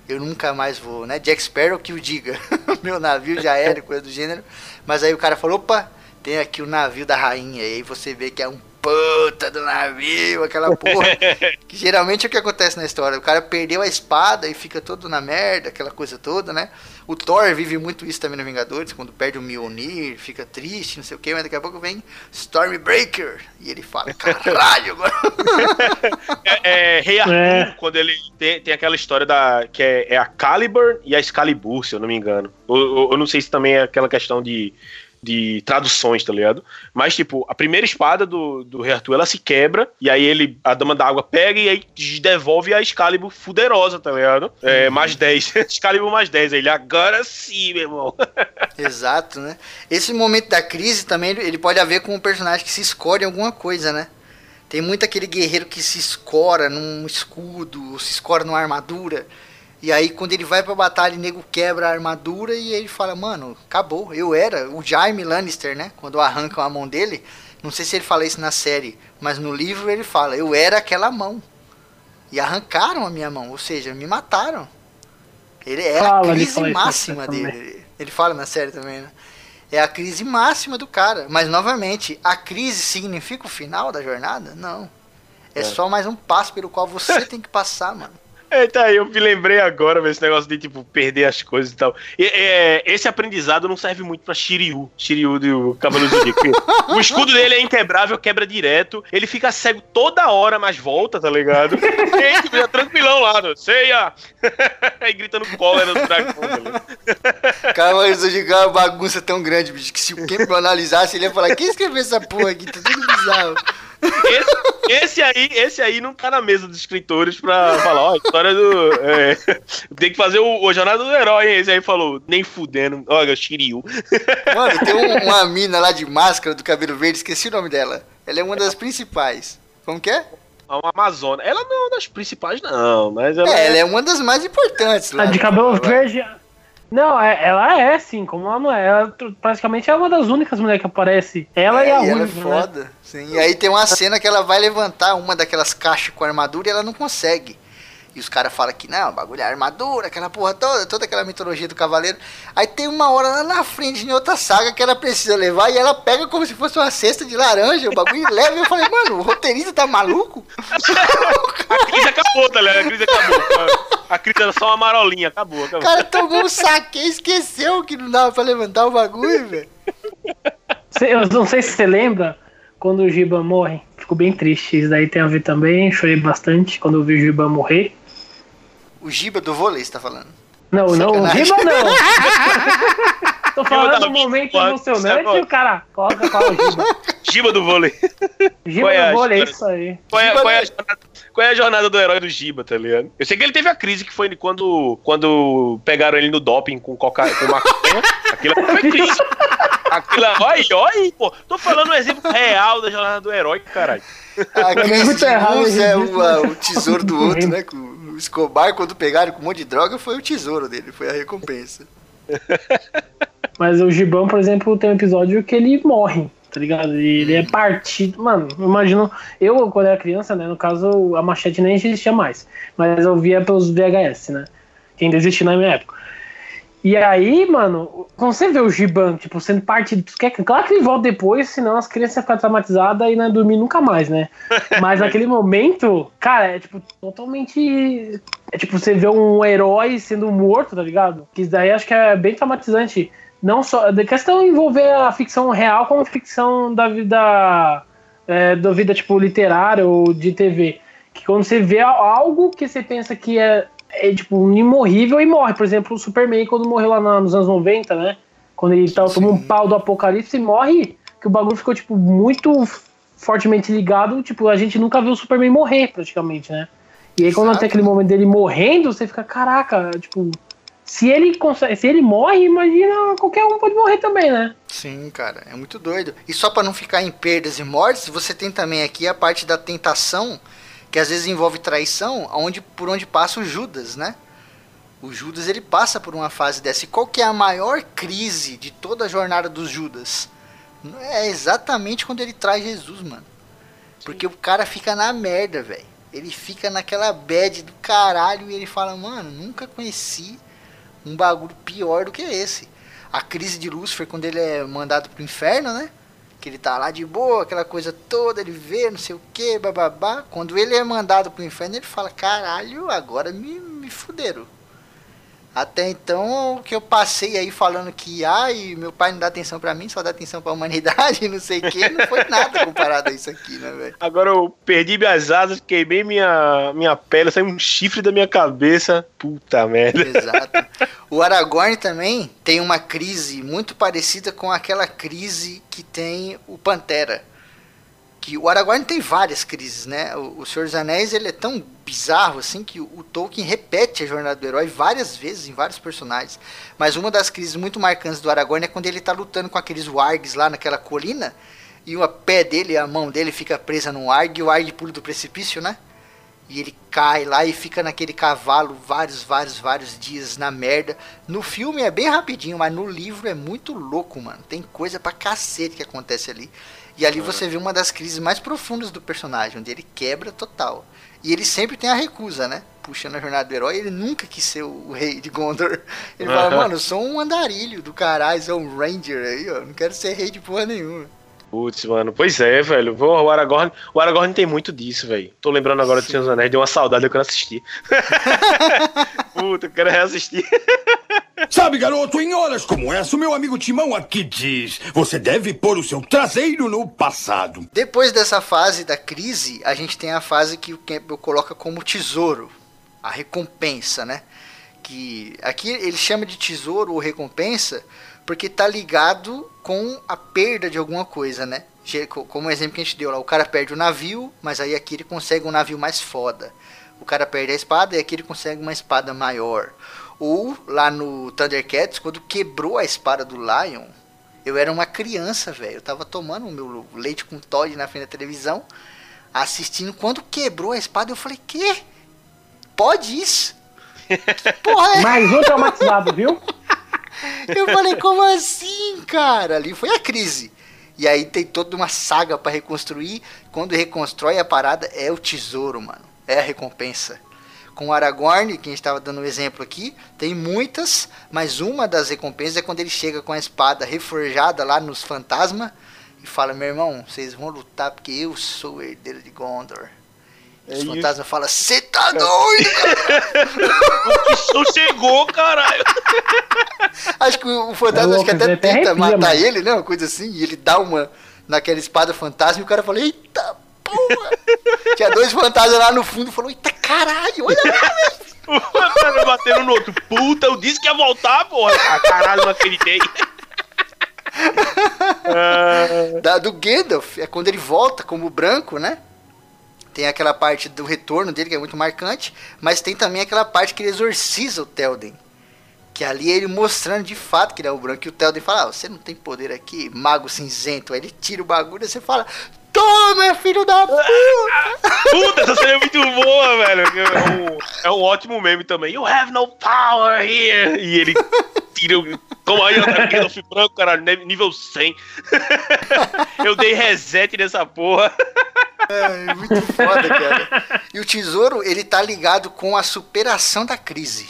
S3: Eu nunca mais vou, né? Jack Sparrow que o diga. Meu navio já era, coisa do gênero. Mas aí o cara falou, opa, tem aqui o navio da rainha. E aí você vê que é um puta do navio, aquela porra. que geralmente é o que acontece na história. O cara perdeu a espada e fica todo na merda, aquela coisa toda, né? O Thor vive muito isso também no Vingadores, quando perde o Mjolnir, fica triste, não sei o que, mas daqui a pouco vem Stormbreaker. E ele fala, caralho, agora.
S2: É, é Rei Arthur,
S4: É.
S2: quando ele tem, tem aquela história da. que é, é a Caliburn e a Excalibur, se eu não me engano. Eu, eu- eu não sei se também é aquela questão de. De traduções, tá ligado? Mas, tipo, a primeira espada do, do Rei Arthur, ela se quebra, e aí ele, a Dama da Água pega e aí devolve a Excalibur fuderosa, tá ligado? É,
S3: Uhum.
S2: mais 10. Excalibur mais 10. Aí ele, agora sim, meu irmão.
S3: Exato, né? Esse momento da crise também, ele pode haver com um personagem que se escora em alguma coisa, né? Tem muito aquele guerreiro que se escora num escudo, ou se escora numa armadura. E aí quando ele vai pra batalha, o nego quebra a armadura e ele fala, mano, acabou, eu era. O Jaime Lannister, né? Quando arrancam a mão dele, não sei se ele fala isso na série, mas no livro ele fala, eu era aquela mão. E arrancaram a minha mão, ou seja, me mataram. Ele é
S4: Fala,
S3: a crise máxima dele. Ele fala na série também, né? É a crise máxima do cara. Mas, novamente, a crise significa o final da jornada? Não. É, só mais um passo pelo qual você tem que passar, mano.
S2: Eita, aí, eu me lembrei agora, velho, esse negócio de, tipo, perder as coisas e tal. E, é, esse aprendizado não serve muito pra Shiryu. Shiryu do Cavaleiro Zodíaco. O escudo dele é inquebrável, quebra direto. Ele fica cego toda hora, mas volta, tá ligado? E tipo, já tranquilão lá, no, ceia! aí gritando cólera do dragão, tá
S3: do Gigante é uma bagunça tão grande, bicho, que se o Campbell analisasse, ele ia falar, quem escreveu essa porra aqui? Tá tudo bizarro.
S2: Esse, esse aí, esse aí não tá na mesa dos escritores pra falar, ó, a história do. é, tem que fazer o, o Jornada do Herói, hein? Esse aí falou, nem fudendo. Olha, Shiryu.
S3: Mano, tem um- uma mina lá de máscara do cabelo verde, esqueci o nome dela. Ela é uma das principais. Como que é?
S2: Uma Amazônia. Ela não é uma das principais, não, mas ela.
S3: É, ela é uma das mais importantes lá.
S4: A de cabelo
S3: Ela-
S4: verde. Não, é- ela é sim, como ela não é. Ela praticamente é uma das únicas mulheres que aparece. Ela e
S3: É,
S4: a
S3: e ela é
S4: Ruiva, né?
S3: foda. Sim. E aí tem uma cena que ela vai levantar uma daquelas caixas com armadura e ela não consegue. E os caras falam que não, o bagulho é armadura, aquela porra toda, toda aquela mitologia do cavaleiro. Aí tem uma hora lá na frente, em outra saga, que ela precisa levar e ela pega como se fosse uma cesta de laranja, o bagulho e leva. E eu falei, mano, o roteirista tá maluco?
S2: A crise acabou, tá ligado? A crise acabou. A crise era só uma marolinha, acabou,
S3: O
S2: acabou.
S3: cara tomou um saque e esqueceu que não dava pra levantar o bagulho, velho.
S4: Eu não sei se você lembra quando o Giba morre. Ficou bem triste. Isso daí tem a ver também. Chorei bastante quando eu vi o Giba morrer.
S3: O Giba do vôlei, você tá falando?
S4: Não, não, o
S3: Sacanagem.
S4: Giba não. Tô falando
S2: da
S4: do momento emocionante e o cara coloca qual é o Giba.
S2: Giba do vôlei.
S4: Giba
S2: é
S4: no vôlei, é isso aí.
S2: Qual é, qual, é a
S3: do-
S2: jornada, qual é a jornada do herói do Giba, tá ligado? Eu sei que ele teve a crise que foi quando, quando pegaram ele no doping com, coca, com maconha. Aquilo foi crise. Aquilo, olha, olha aí, pô. Tô falando um exemplo real da jornada do herói, caralho.
S3: A crise
S4: muito
S3: de
S4: errado
S3: uns
S4: esse
S3: é
S4: disco,
S3: o,
S4: né?
S3: tesouro do outro, né? O Escobar, quando pegaram com um monte de droga, foi o tesouro dele, foi a recompensa.
S4: Mas o Gibão, por exemplo, tem um episódio que ele morre, tá ligado? E ele é partido. Mano, imagino. Eu, quando era criança, né? No caso, a machete nem existia mais. Mas eu via pelos VHS, né? Que ainda existia na minha época. E aí, mano, quando você vê o Giban, tipo, sendo parte. do- quer- Claro que ele volta depois, senão as crianças iam ficar traumatizadas e não iam dormir nunca mais, né? Mas naquele momento, cara, é tipo, totalmente. É tipo, você vê um herói sendo morto, tá ligado? Que daí acho que é bem traumatizante. Não só. Da questão envolver a ficção real como ficção da vida. É, da vida, tipo, literária ou de TV. Que quando você vê algo que você pensa que é, é tipo, imorrível e morre. Por exemplo, o Superman, quando morreu lá nos anos 90, né? Quando ele tava, tomou um pau do apocalipse e morre, que o bagulho ficou, tipo, muito fortemente ligado. Tipo, a gente nunca viu o Superman morrer, praticamente, né? E aí, quando
S3: Exato.
S4: tem aquele momento dele morrendo, você fica, caraca, tipo, se ele consegue, se ele morre, imagina qualquer um pode morrer também, né?
S3: Sim, cara, é muito doido. E só pra não ficar em perdas e mortes, você tem também aqui a parte da tentação, que às vezes envolve traição, onde, por onde passa o Judas, né? O Judas ele passa por uma fase dessa. E qual que é a maior crise de toda a jornada dos Judas? É exatamente quando ele traz Jesus, mano. Porque o cara fica na merda, velho. Ele fica naquela bad do caralho e ele fala, mano, nunca conheci um bagulho pior do que esse. A crise de Lúcifer, quando ele é mandado pro inferno, né? Que ele tá lá de boa, aquela coisa toda, ele vê, não sei o que, bababá. Quando ele é mandado pro inferno, ele fala, caralho, agora me, me fuderam. Até então, o que eu passei aí falando que, ai, meu pai não dá atenção pra mim, só dá atenção pra humanidade, não sei o que, não foi nada comparado a isso aqui, né, velho?
S2: Agora eu perdi minhas asas, queimei minha, minha pele, saiu um chifre da minha cabeça. Puta merda.
S3: Exato. O Aragorn também tem uma crise muito parecida com aquela crise que tem o Pantera. Que o Aragorn tem várias crises, né? O, o Senhor dos Anéis ele é tão bizarro assim que o, o Tolkien repete a jornada do herói várias vezes em vários personagens. Mas uma das crises muito marcantes do Aragorn é quando ele tá lutando com aqueles wargs lá naquela colina e o pé dele, a mão dele fica presa num warg e o warg pula do precipício, né? E ele cai lá e fica naquele cavalo vários, vários, vários dias na merda. No filme é bem rapidinho, mas no livro é muito louco, mano. Tem coisa pra cacete que acontece ali. E ali você vê uma das crises mais profundas do personagem, onde ele quebra total. E ele sempre tem a recusa, né? Puxando a jornada do herói, ele nunca quis ser o rei de Gondor. Ele fala, mano, eu sou um andarilho do caralho, sou um ranger aí, ó. Não quero ser rei de porra nenhuma.
S2: Putz, mano, pois é, velho. O Aragorn, o Aragorn tem muito disso, velho. Tô lembrando agora do Senhor dos Anéis, deu uma saudade eu quero assistir. Puta, eu quero reassistir.
S5: Sabe, garoto, em horas como essa, o meu amigo Timão aqui diz: você deve pôr o seu traseiro no passado.
S3: Depois dessa fase da crise, a gente tem a fase que o Campbell coloca como tesouro, a recompensa, né? Que aqui ele chama de tesouro ou recompensa porque tá ligado com a perda de alguma coisa, né? Como o exemplo que a gente deu lá, o cara perde o navio, mas aí aqui ele consegue um navio mais foda. O cara perde a espada e aqui ele consegue uma espada maior. Ou lá no Thundercats, quando quebrou a espada do Lion, eu era uma criança, velho. Eu tava tomando o meu leite com Todd na frente da televisão, assistindo. Quando quebrou a espada, eu falei: Que? Pode isso? Que porra é
S4: Mais um traumatizado, viu?
S3: eu falei, como assim, cara? Ali foi a crise. E aí tem toda uma saga pra reconstruir. Quando reconstrói a parada, é o tesouro, mano. É a recompensa. Com o Aragorn, que a gente tava dando um exemplo aqui, tem muitas, mas uma das recompensas é quando ele chega com a espada reforjada lá nos fantasmas e fala: Meu irmão, vocês vão lutar porque eu sou o herdeiro de Gondor. E os fantasmas falam: Você tá doido?
S2: O som chegou, caralho.
S3: Acho que o fantasma
S4: É
S3: acho que
S4: louco,
S3: até
S4: até
S3: tenta
S4: arrepia,
S3: matar
S4: mano.
S3: ele, né? Uma coisa assim, e ele dá uma naquela espada fantasma e o cara fala, eita porra! Tinha dois fantasmas lá no fundo e falou, eita caralho, olha lá!
S2: O fantasma batendo no outro. Puta, eu disse que ia voltar, porra. Ah, caralho, não acreditei.
S3: Da, do Gandalf, é quando ele volta como branco, né? Tem aquela parte do retorno dele que é muito marcante, mas tem também aquela parte que ele exorciza o Telden. Que ali é ele mostrando de fato que ele é o branco. E o Telden fala: ah, Você não tem poder aqui, mago cinzento. Aí ele tira o bagulho e você fala: Toma, filho da puta!
S2: puta, essa cena é muito boa, velho. É um, é um ótimo meme também. You have no power here. E ele tira o. Como aí, Gandalf branco, caralho, nível 100. Eu dei reset nessa porra.
S3: É muito foda, cara. E o tesouro, ele tá ligado com a superação da crise.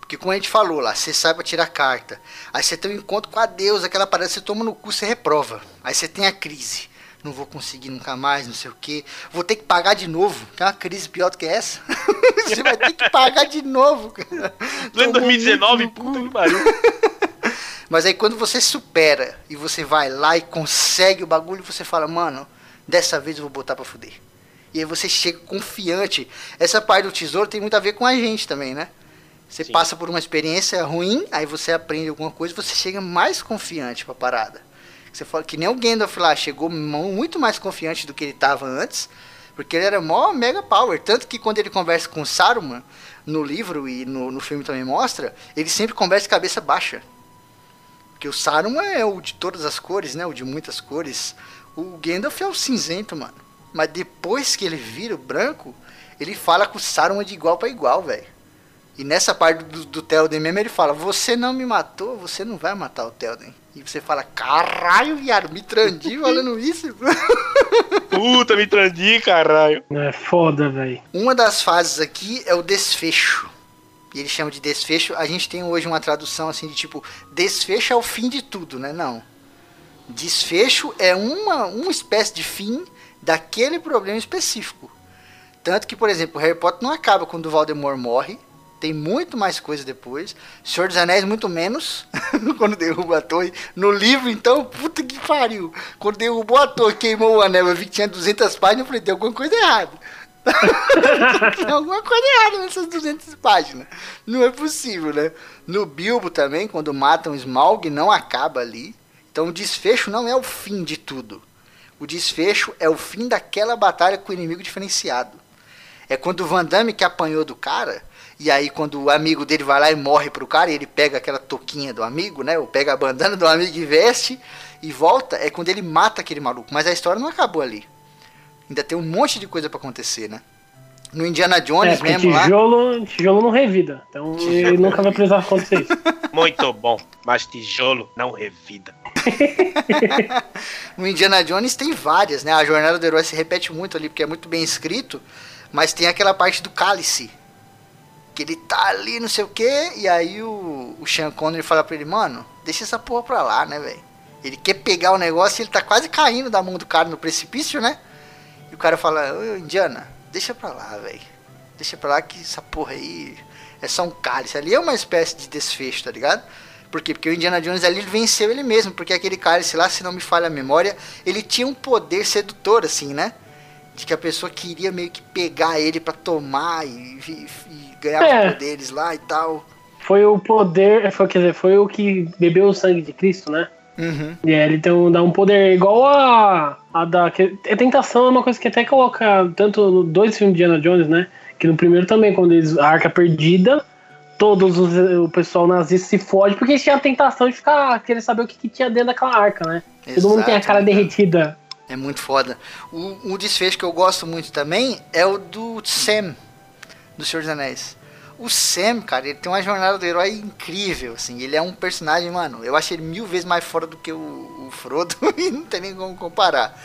S3: Porque como a gente falou lá, você sai pra tirar carta. Aí você tem um encontro com a deusa, aquela parada, você toma no cu, você reprova. Aí você tem a crise. Não vou conseguir nunca mais, não sei o que. Vou ter que pagar de novo. Quer uma crise pior do que essa? você vai ter que pagar de novo, cara.
S2: Lembra
S3: Tomou
S2: 2019?
S3: muito no
S2: Puta que pariu.
S3: Mas aí quando você supera e você vai lá e consegue o bagulho, você fala, mano, dessa vez eu vou botar pra fuder. E aí você chega confiante. Essa parte do tesouro tem muito a ver com a gente também, né? Você
S2: Sim.
S3: passa por uma experiência ruim, aí você aprende alguma coisa, você chega mais confiante pra parada. Você fala que nem o Gandalf lá, chegou mu- muito mais confiante do que ele tava antes, porque ele era mó mega power. Tanto que quando ele conversa com Saruman, no livro e no, no filme também mostra, ele sempre conversa de cabeça baixa. Porque o Saruman é o de todas as cores, né? O de muitas cores. O Gandalf é o cinzento, mano. Mas depois que ele vira o branco, ele fala com o Saruman de igual para igual, velho. E nessa parte do, do Telden mesmo, ele fala: Você não me matou, você não vai matar o Telden. E você fala: Caralho, viado, me trandi falando isso.
S2: Puta, me trandi, caralho.
S4: É foda, velho.
S3: Uma das fases aqui é o desfecho. E ele chama de desfecho. A gente tem hoje uma tradução assim de tipo: desfecho é o fim de tudo, né? Não. Desfecho é uma, uma espécie de fim daquele problema específico. Tanto que, por exemplo, o Harry Potter não acaba quando o Voldemort morre. Tem muito mais coisa depois. Senhor dos Anéis, muito menos. quando derruba a torre. No livro, então, puta que pariu. Quando derrubou a torre, queimou o anel, eu vi que tinha 200 páginas, eu falei, tem alguma coisa errada. tem alguma coisa errada nessas 200 páginas. Não é possível, né? No Bilbo também, quando matam Smaug, não acaba ali. Então o desfecho não é o fim de tudo. O desfecho é o fim daquela batalha com o inimigo diferenciado. É quando o Van Damme que apanhou do cara e aí, quando o amigo dele vai lá e morre pro cara, e ele pega aquela toquinha do amigo, né? Ou pega a bandana do amigo e veste e volta, é quando ele mata aquele maluco. Mas a história não acabou ali. Ainda tem um monte de coisa para acontecer, né? No Indiana Jones
S4: é,
S3: mesmo
S4: tijolo, lá. Tijolo não revida. Então ele nunca vai precisar acontecer isso.
S2: Muito bom, mas tijolo não revida.
S3: no Indiana Jones tem várias, né? A jornada do herói se repete muito ali, porque é muito bem escrito. Mas tem aquela parte do cálice, que ele tá ali, não sei o que, e aí o, o Sean Connery fala pra ele, mano, deixa essa porra pra lá, né, velho? Ele quer pegar o negócio e ele tá quase caindo da mão do cara no precipício, né? E o cara fala, ô Indiana, deixa pra lá, velho. Deixa pra lá que essa porra aí é só um cálice. Ali é uma espécie de desfecho, tá ligado? Por quê? Porque o Indiana Jones ali ele venceu ele mesmo, porque aquele cálice lá, se não me falha a memória, ele tinha um poder sedutor, assim, né? De que a pessoa queria meio que pegar ele para tomar e, e, e ganhava é. poderes lá e tal.
S4: Foi o poder, foi, quer dizer, foi o que bebeu o sangue de Cristo, né?
S3: Uhum.
S4: E é, ele tem um, dá um poder igual a, a da. Que, a tentação é uma coisa que até coloca tanto no dois filmes de Indiana Jones, né? Que no primeiro também, quando eles. A arca perdida, todos os, o pessoal nazista se fode, porque eles tinham a tentação de ficar. querer saber o que, que tinha dentro daquela arca, né? Exato, Todo mundo tem a cara derretida.
S3: É muito foda. O, o desfecho que eu gosto muito também é o do Sam do Senhor dos Anéis. O Sam, cara, ele tem uma jornada do herói incrível, assim. Ele é um personagem, mano, eu acho ele mil vezes mais fora do que o, o Frodo e não tem nem como comparar.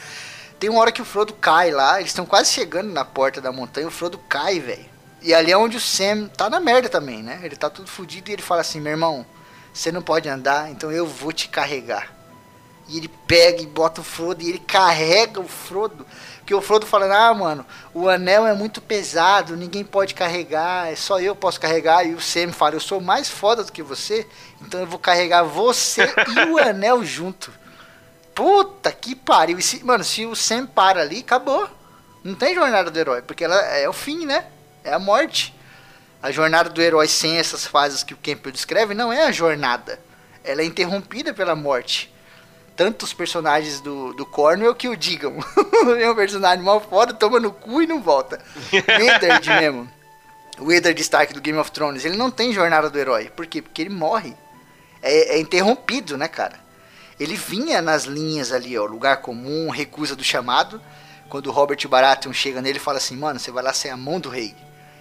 S3: Tem uma hora que o Frodo cai lá, eles estão quase chegando na porta da montanha, o Frodo cai, velho. E ali é onde o Sam tá na merda também, né? Ele tá tudo fodido e ele fala assim: meu irmão, você não pode andar, então eu vou te carregar. E ele pega e bota o Frodo e ele carrega o Frodo. Que o Frodo fala, ah, mano, o anel é muito pesado, ninguém pode carregar, é só eu posso carregar. E o Sam fala, eu sou mais foda do que você, então eu vou carregar você e o anel junto. Puta que pariu. E se, mano, se o Sam para ali, acabou. Não tem jornada do herói, porque ela é o fim, né? É a morte. A jornada do herói sem essas fases que o Campbell descreve não é a jornada. Ela é interrompida pela morte tantos personagens do, do Cornwell que o digam. é um personagem mal foda, toma no cu e não volta. Eddard mesmo. O Eddard Stark do Game of Thrones, ele não tem jornada do herói. Por quê? Porque ele morre. É, é interrompido, né, cara? Ele vinha nas linhas ali, ó, lugar comum, recusa do chamado. Quando o Robert Baratheon chega nele e fala assim, mano, você vai lá ser a mão do rei.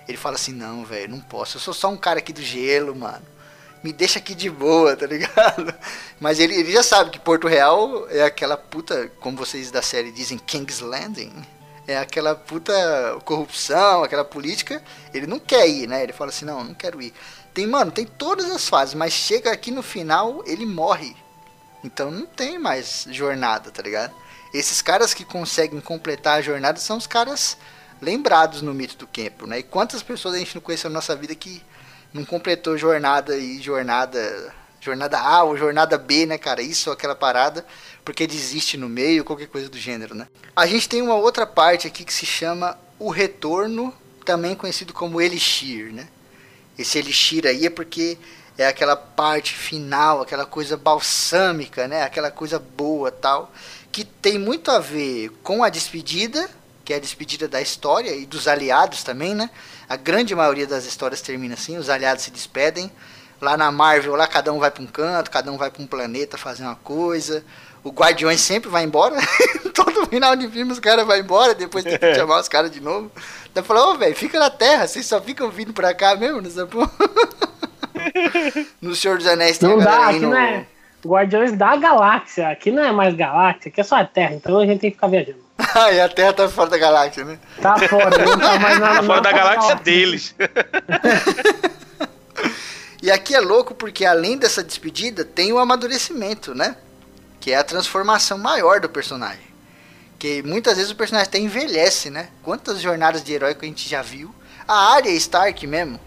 S3: Ele fala assim, não, velho, não posso. Eu sou só um cara aqui do gelo, mano me deixa aqui de boa, tá ligado? Mas ele, ele já sabe que Porto Real é aquela puta, como vocês da série dizem, King's Landing. É aquela puta corrupção, aquela política. Ele não quer ir, né? Ele fala assim: não, não quero ir. Tem, mano, tem todas as fases, mas chega aqui no final, ele morre. Então não tem mais jornada, tá ligado? Esses caras que conseguem completar a jornada são os caras lembrados no mito do Campbell, né? E quantas pessoas a gente não conheceu na nossa vida que não completou jornada e jornada jornada A ou jornada B, né, cara? Isso ou aquela parada, porque desiste no meio, qualquer coisa do gênero, né? A gente tem uma outra parte aqui que se chama o retorno, também conhecido como elixir, né? Esse elixir aí é porque é aquela parte final, aquela coisa balsâmica, né? Aquela coisa boa, tal, que tem muito a ver com a despedida, que é a despedida da história e dos aliados também, né? A grande maioria das histórias termina assim, os aliados se despedem. Lá na Marvel, lá cada um vai para um canto, cada um vai para um planeta fazer uma coisa. O Guardiões sempre vai embora. Todo final de filme os caras vão embora, depois tem que chamar os caras de novo. Daí falou, ô oh, velho, fica na Terra, vocês só ficam vindo pra cá mesmo nessa porra. no Senhor dos Anéis tem
S4: não
S3: a
S4: dá, aqui no... não é Guardiões da Galáxia. Aqui não é mais Galáxia, aqui é só a Terra, então a gente tem que ficar viajando.
S3: Ah, e a Terra tá fora da galáxia, né?
S4: Tá fora, não tá mais na,
S2: Tá fora da galáxia deles.
S3: e aqui é louco porque além dessa despedida, tem o amadurecimento, né? Que é a transformação maior do personagem. Que muitas vezes o personagem até envelhece, né? Quantas jornadas de herói que a gente já viu? A área Stark mesmo.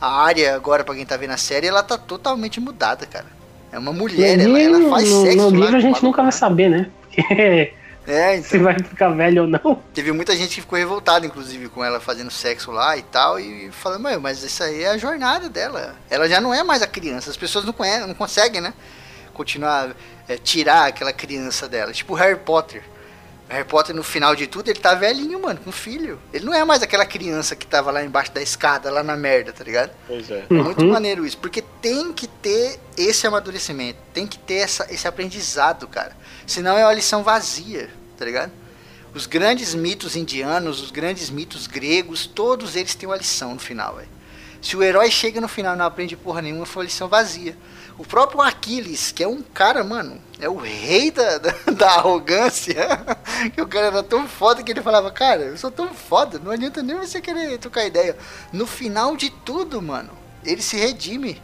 S3: A área, agora, pra quem tá vendo a série, ela tá totalmente mudada, cara. É uma mulher,
S4: no
S3: ela,
S4: livro,
S3: ela faz
S4: no,
S3: sexo.
S4: no
S3: lá
S4: livro
S3: com
S4: a gente
S3: maluco,
S4: nunca vai
S3: né?
S4: saber, né? Porque
S3: É,
S4: se
S3: então.
S4: vai ficar velho ou não.
S3: Teve muita gente que ficou revoltada, inclusive, com ela fazendo sexo lá e tal, e falando, "Mãe, mas isso aí é a jornada dela. Ela já não é mais a criança. As pessoas não, conhecem, não conseguem, né? Continuar, é, tirar aquela criança dela. Tipo o Harry Potter. O Harry Potter, no final de tudo, ele tá velhinho, mano, com filho. Ele não é mais aquela criança que tava lá embaixo da escada, lá na merda, tá ligado?
S2: Pois é.
S3: É muito
S4: Uhum.
S3: maneiro isso, porque tem que ter esse amadurecimento, tem que ter essa, esse aprendizado, cara. Senão é uma lição vazia, tá ligado? Os grandes mitos indianos, os grandes mitos gregos, todos eles têm uma lição no final, velho. Se o herói chega no final e não aprende porra nenhuma, foi uma lição vazia. O próprio Aquiles, que é um cara, mano, é o rei da, da, da arrogância, que o cara era tão foda que ele falava, cara, eu sou tão foda, não adianta nem você querer trocar ideia. No final de tudo, mano, ele se redime.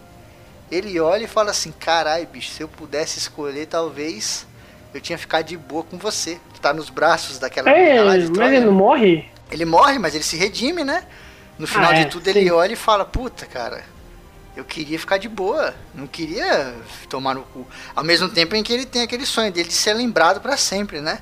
S3: Ele olha e fala assim, carai, bicho, se eu pudesse escolher, talvez eu tinha ficado de boa com você. Tu tá nos braços daquela
S4: É,
S3: lá de
S4: mas
S3: Troia.
S4: ele não morre?
S3: Ele morre, mas ele se redime, né? No final
S4: Ah,
S3: de
S4: é,
S3: tudo,
S4: sim.
S3: ele olha e fala: Puta, cara, eu queria ficar de boa. Não queria tomar no cu. Ao mesmo tempo em que ele tem aquele sonho dele de ser lembrado pra sempre, né?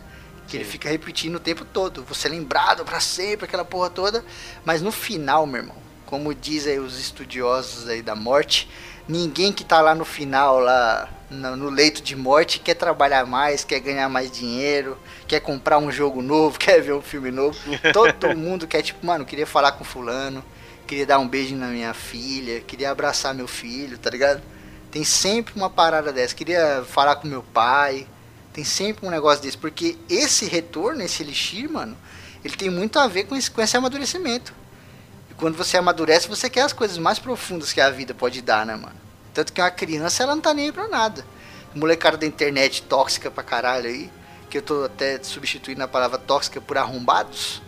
S3: Que ele fica repetindo o tempo todo. Você lembrado pra sempre, aquela porra toda. Mas no final, meu irmão, como dizem os estudiosos aí da morte, ninguém que tá lá no final, lá no, leito de morte, quer trabalhar mais, quer ganhar mais dinheiro, quer comprar um jogo novo, quer ver um filme novo. Todo mundo quer, tipo, mano, queria falar com fulano, queria dar um beijo na minha filha, queria abraçar meu filho, tá ligado? Tem sempre uma parada dessa. Queria falar com meu pai. Tem sempre um negócio desse. Porque esse retorno, esse elixir, mano, ele tem muito a ver com esse, com esse amadurecimento. E quando você amadurece, você quer as coisas mais profundas que a vida pode dar, né, mano? Tanto que uma criança, ela não tá nem aí pra nada. Molecada da internet tóxica pra caralho aí, que eu tô até substituindo a palavra tóxica por arrombados.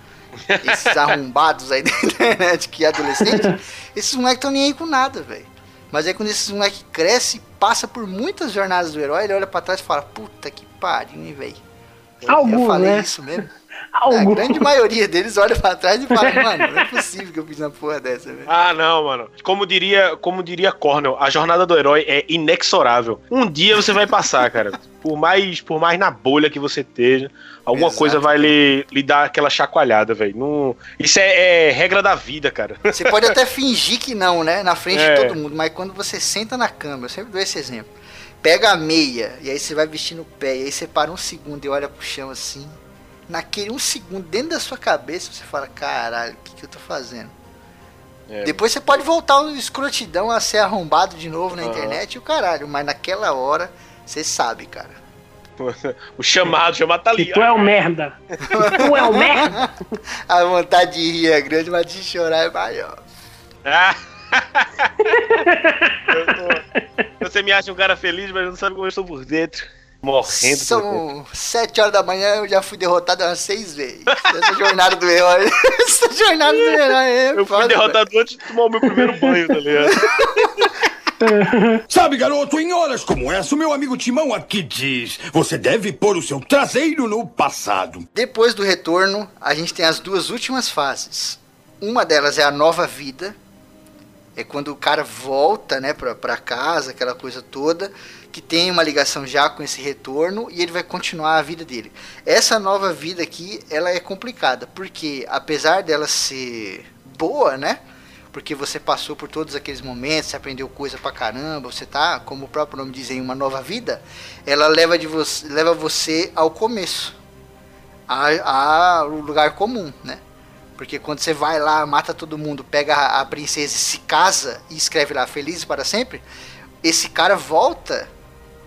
S3: Esses arrombados aí da internet que é adolescente, esses moleques tão nem aí com nada, velho. Mas aí quando esses moleques crescem, passa por muitas jornadas do herói, ele olha pra trás e fala, puta que pariu, hein, velho. Eu
S4: Algum,
S3: falei
S4: né?
S3: isso mesmo. A
S4: Algo.
S3: grande maioria deles olha pra trás e fala, mano, não é possível que eu fiz uma porra dessa, velho.
S2: Ah, não, mano. Como diria, como diria Cornel, a jornada do herói é inexorável. Um dia você vai passar, cara. Por mais, por mais na bolha que você esteja, alguma
S3: Exato.
S2: coisa vai lhe, lhe dar aquela chacoalhada, velho. Não... Isso é, é regra da vida, cara.
S3: Você pode até fingir que não, né? Na frente
S2: É.
S3: de todo mundo, mas quando você senta na cama, eu sempre dou esse exemplo. Pega a meia, e aí você vai vestindo o pé, e aí você para um segundo e olha pro chão assim. Naquele um segundo, dentro da sua cabeça, você fala: caralho, o que, que eu tô fazendo?
S2: É.
S3: Depois você pode voltar o escrotidão a ser arrombado de novo na
S2: Aham.
S3: internet e o caralho, mas naquela hora, você sabe, cara.
S2: O chamado, o chamado tá
S4: Que
S2: ali.
S4: tu é o merda. Tu é o merda.
S3: A vontade de rir é grande, mas de chorar é maior.
S2: Ah. Tô- Você me acha um cara feliz, mas não sabe como eu estou por dentro. Morrendo por dentro.
S3: São sete horas da manhã, eu já fui derrotado umas seis vezes. Essa jornada do herói. Essa jornada do herói é
S2: Eu fui
S3: foda,
S2: derrotado antes de tomar o meu primeiro banho, tá ligado?
S5: Sabe, garoto, em horas como essa, o meu amigo Timão aqui diz: você deve pôr o seu traseiro no passado.
S3: Depois do retorno, a gente tem as duas últimas fases. Uma delas é a nova vida. É quando o cara volta, né, pra, casa, aquela coisa toda, que tem uma ligação já com esse retorno e ele vai continuar a vida dele. Essa nova vida aqui, ela é complicada, porque apesar dela ser boa, né, porque você passou por todos aqueles momentos, você aprendeu coisa pra caramba, você tá, como o próprio nome diz, em uma nova vida, ela leva, de você, leva você ao começo, ao lugar comum, né? Porque quando você vai lá, mata todo mundo, pega a, princesa e se casa e escreve lá felizes para sempre, esse cara volta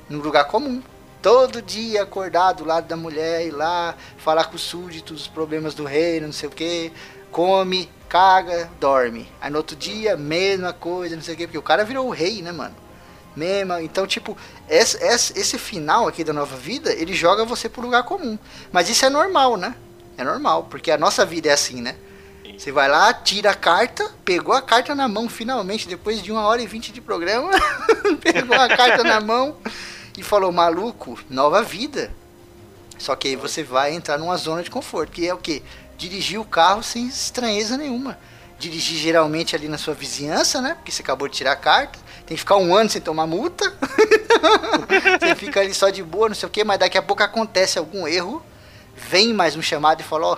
S3: no lugar comum. Todo dia acordar do lado da mulher, ir lá, falar com os súditos, os problemas do reino, não sei o que, come, caga, dorme. Aí no outro dia, mesma coisa, não sei o que, porque o cara virou o rei, né, mano? Mesma, então, tipo, esse, esse, esse final aqui da nova vida, ele joga você pro lugar comum. Mas isso é normal, né? É normal, porque a nossa vida é assim, né? Você vai lá, tira a carta, pegou a carta na mão finalmente, depois de uma hora e vinte de programa, pegou a carta na mão e falou, maluco, nova vida. Só que aí você vai entrar numa zona de conforto, que é o quê? Dirigir o carro sem estranheza nenhuma. dirigir geralmente ali na sua vizinhança, né? Porque você acabou de tirar a carta. Tem que ficar um ano sem tomar multa. você fica ali só de boa, não sei o que, mas daqui a pouco acontece algum erro. Vem mais um chamado e fala, ó,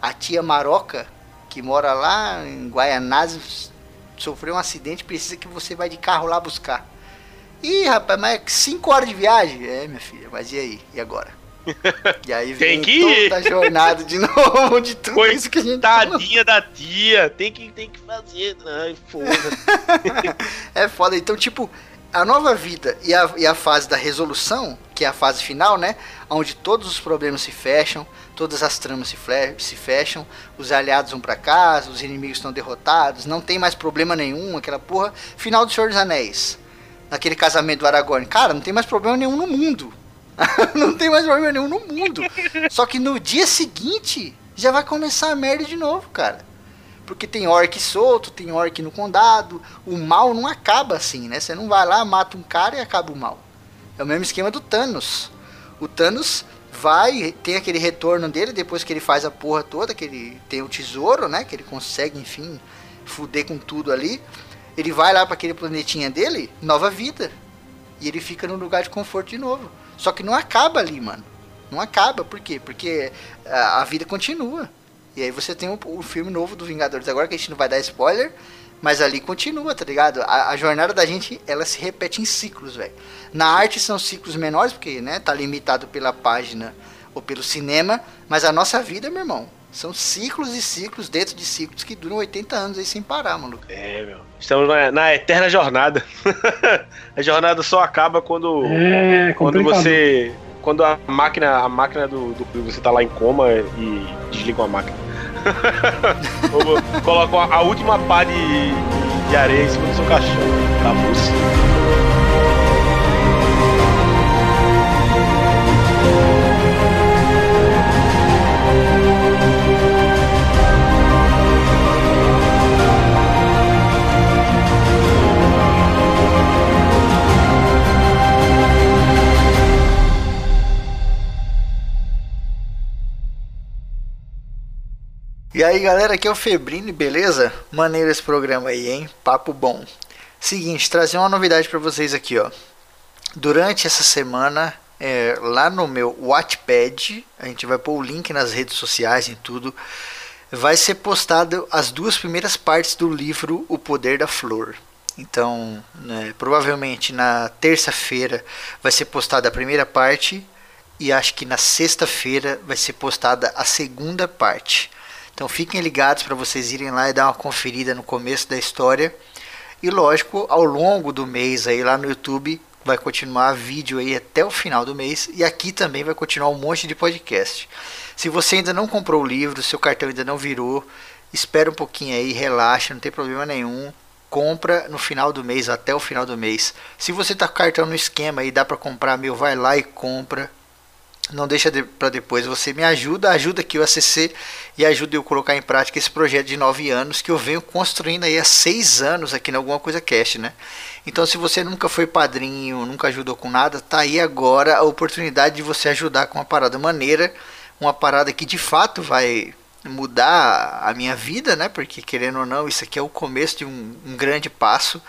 S3: a tia Maroca, que mora lá em Guaianazes, sofreu um acidente, precisa que você vá de carro lá buscar. Ih, rapaz, mas 5 horas de viagem? É, minha filha, mas e aí? E agora? E aí vem
S2: Tem que
S3: toda a jornada de novo, de tudo isso que a gente falou.
S2: Tadinha da tia, tem que, tem que fazer. Ai, foda
S3: É foda. Então, tipo, a nova vida e a, e a fase da resolução, que é a fase final, né? Onde todos os problemas se fecham, todas as tramas se, se fecham, os aliados vão pra casa, os inimigos estão derrotados, não tem mais problema nenhum, aquela porra. Final do Senhor dos Anéis. Naquele casamento do Aragorn. Cara, não tem mais problema nenhum no mundo. não tem mais problema nenhum no mundo. Só que no dia seguinte já vai começar a merda de novo, cara. Porque tem orc solto, tem orc no condado. O mal não acaba assim, né? Você não vai lá, mata um cara e acaba o mal. É o mesmo esquema do Thanos. O Thanos vai, tem aquele retorno dele depois que ele faz a porra toda, que ele tem o tesouro, né? Que ele consegue, enfim, fuder com tudo ali. Ele vai lá para aquele planetinha dele, nova vida. E ele fica no lugar de conforto de novo. Só que não acaba ali, mano. Não acaba, por quê? Porque a, a vida continua. E aí você tem o, o filme novo do Vingadores agora, que a gente não vai dar spoiler, mas ali continua, tá ligado? A, a jornada da gente, ela se repete em ciclos, velho. Na arte são ciclos menores, porque, né, tá limitado pela página ou pelo cinema, mas a nossa vida, meu irmão, são ciclos e ciclos dentro de ciclos que duram 80 anos aí sem parar, maluco.
S2: É, meu. Estamos na, na eterna jornada. a jornada só acaba quando,
S4: É
S2: quando você. Quando a máquina, a máquina do, do. Você tá lá em coma e desligam a máquina. Ou Colocam a, última pá de, de areia em cima do seu caixão. Acabou
S3: E aí galera, aqui é o Febrini, beleza? Maneiro esse programa aí, hein? Papo bom. Seguinte, trazer uma novidade pra vocês aqui, ó. Durante essa semana, é, lá no meu Wattpad, a gente vai pôr o link nas redes sociais e tudo. Vai ser postado as duas primeiras partes do livro O Poder da Flor. Então, né, provavelmente na terça-feira vai ser postada a primeira parte e acho que na sexta-feira vai ser postada a segunda parte. Então fiquem ligados para vocês irem lá e dar uma conferida no começo da história. E lógico, ao longo do mês aí lá no YouTube vai continuar vídeo aí até o final do mês e aqui também vai continuar um monte de podcast. Se você ainda não comprou o livro, seu cartão ainda não virou, espera um pouquinho aí, relaxa, não tem problema nenhum. Compra no final do mês, até o final do mês. Se você tá com o cartão no esquema e dá para comprar meu, vai lá e compra não deixa de, para depois. Você me ajuda, ajuda aqui o ACC e ajuda eu colocar em prática esse projeto de nove anos que eu venho construindo aí há seis anos aqui na Alguma Coisa Cast, né? Então, se você nunca foi padrinho, nunca ajudou com nada, tá aí agora a oportunidade de você ajudar com uma parada maneira, uma parada que de fato vai mudar a minha vida, né? Porque querendo ou não, isso aqui é o começo de um, um grande passo.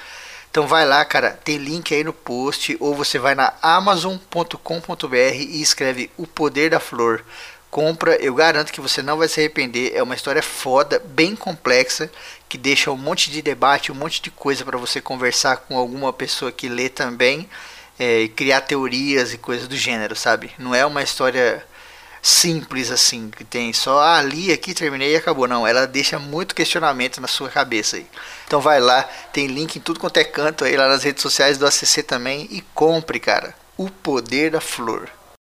S3: Então vai lá, cara, tem link aí no post, ou você vai na amazon.com.br e escreve O Poder da Flor. Compra, eu garanto que você não vai se arrepender. É uma história foda, bem complexa, que deixa um monte de debate, um monte de coisa para você conversar com alguma pessoa que lê também, é, e criar teorias e coisas do gênero, sabe? Não é uma história simples assim, que tem só ah, li aqui, terminei e acabou. Não, ela deixa muito questionamento na sua cabeça aí. Então vai lá, tem link em tudo quanto é canto aí lá nas redes sociais do ACC também e compre, cara. O poder da flor.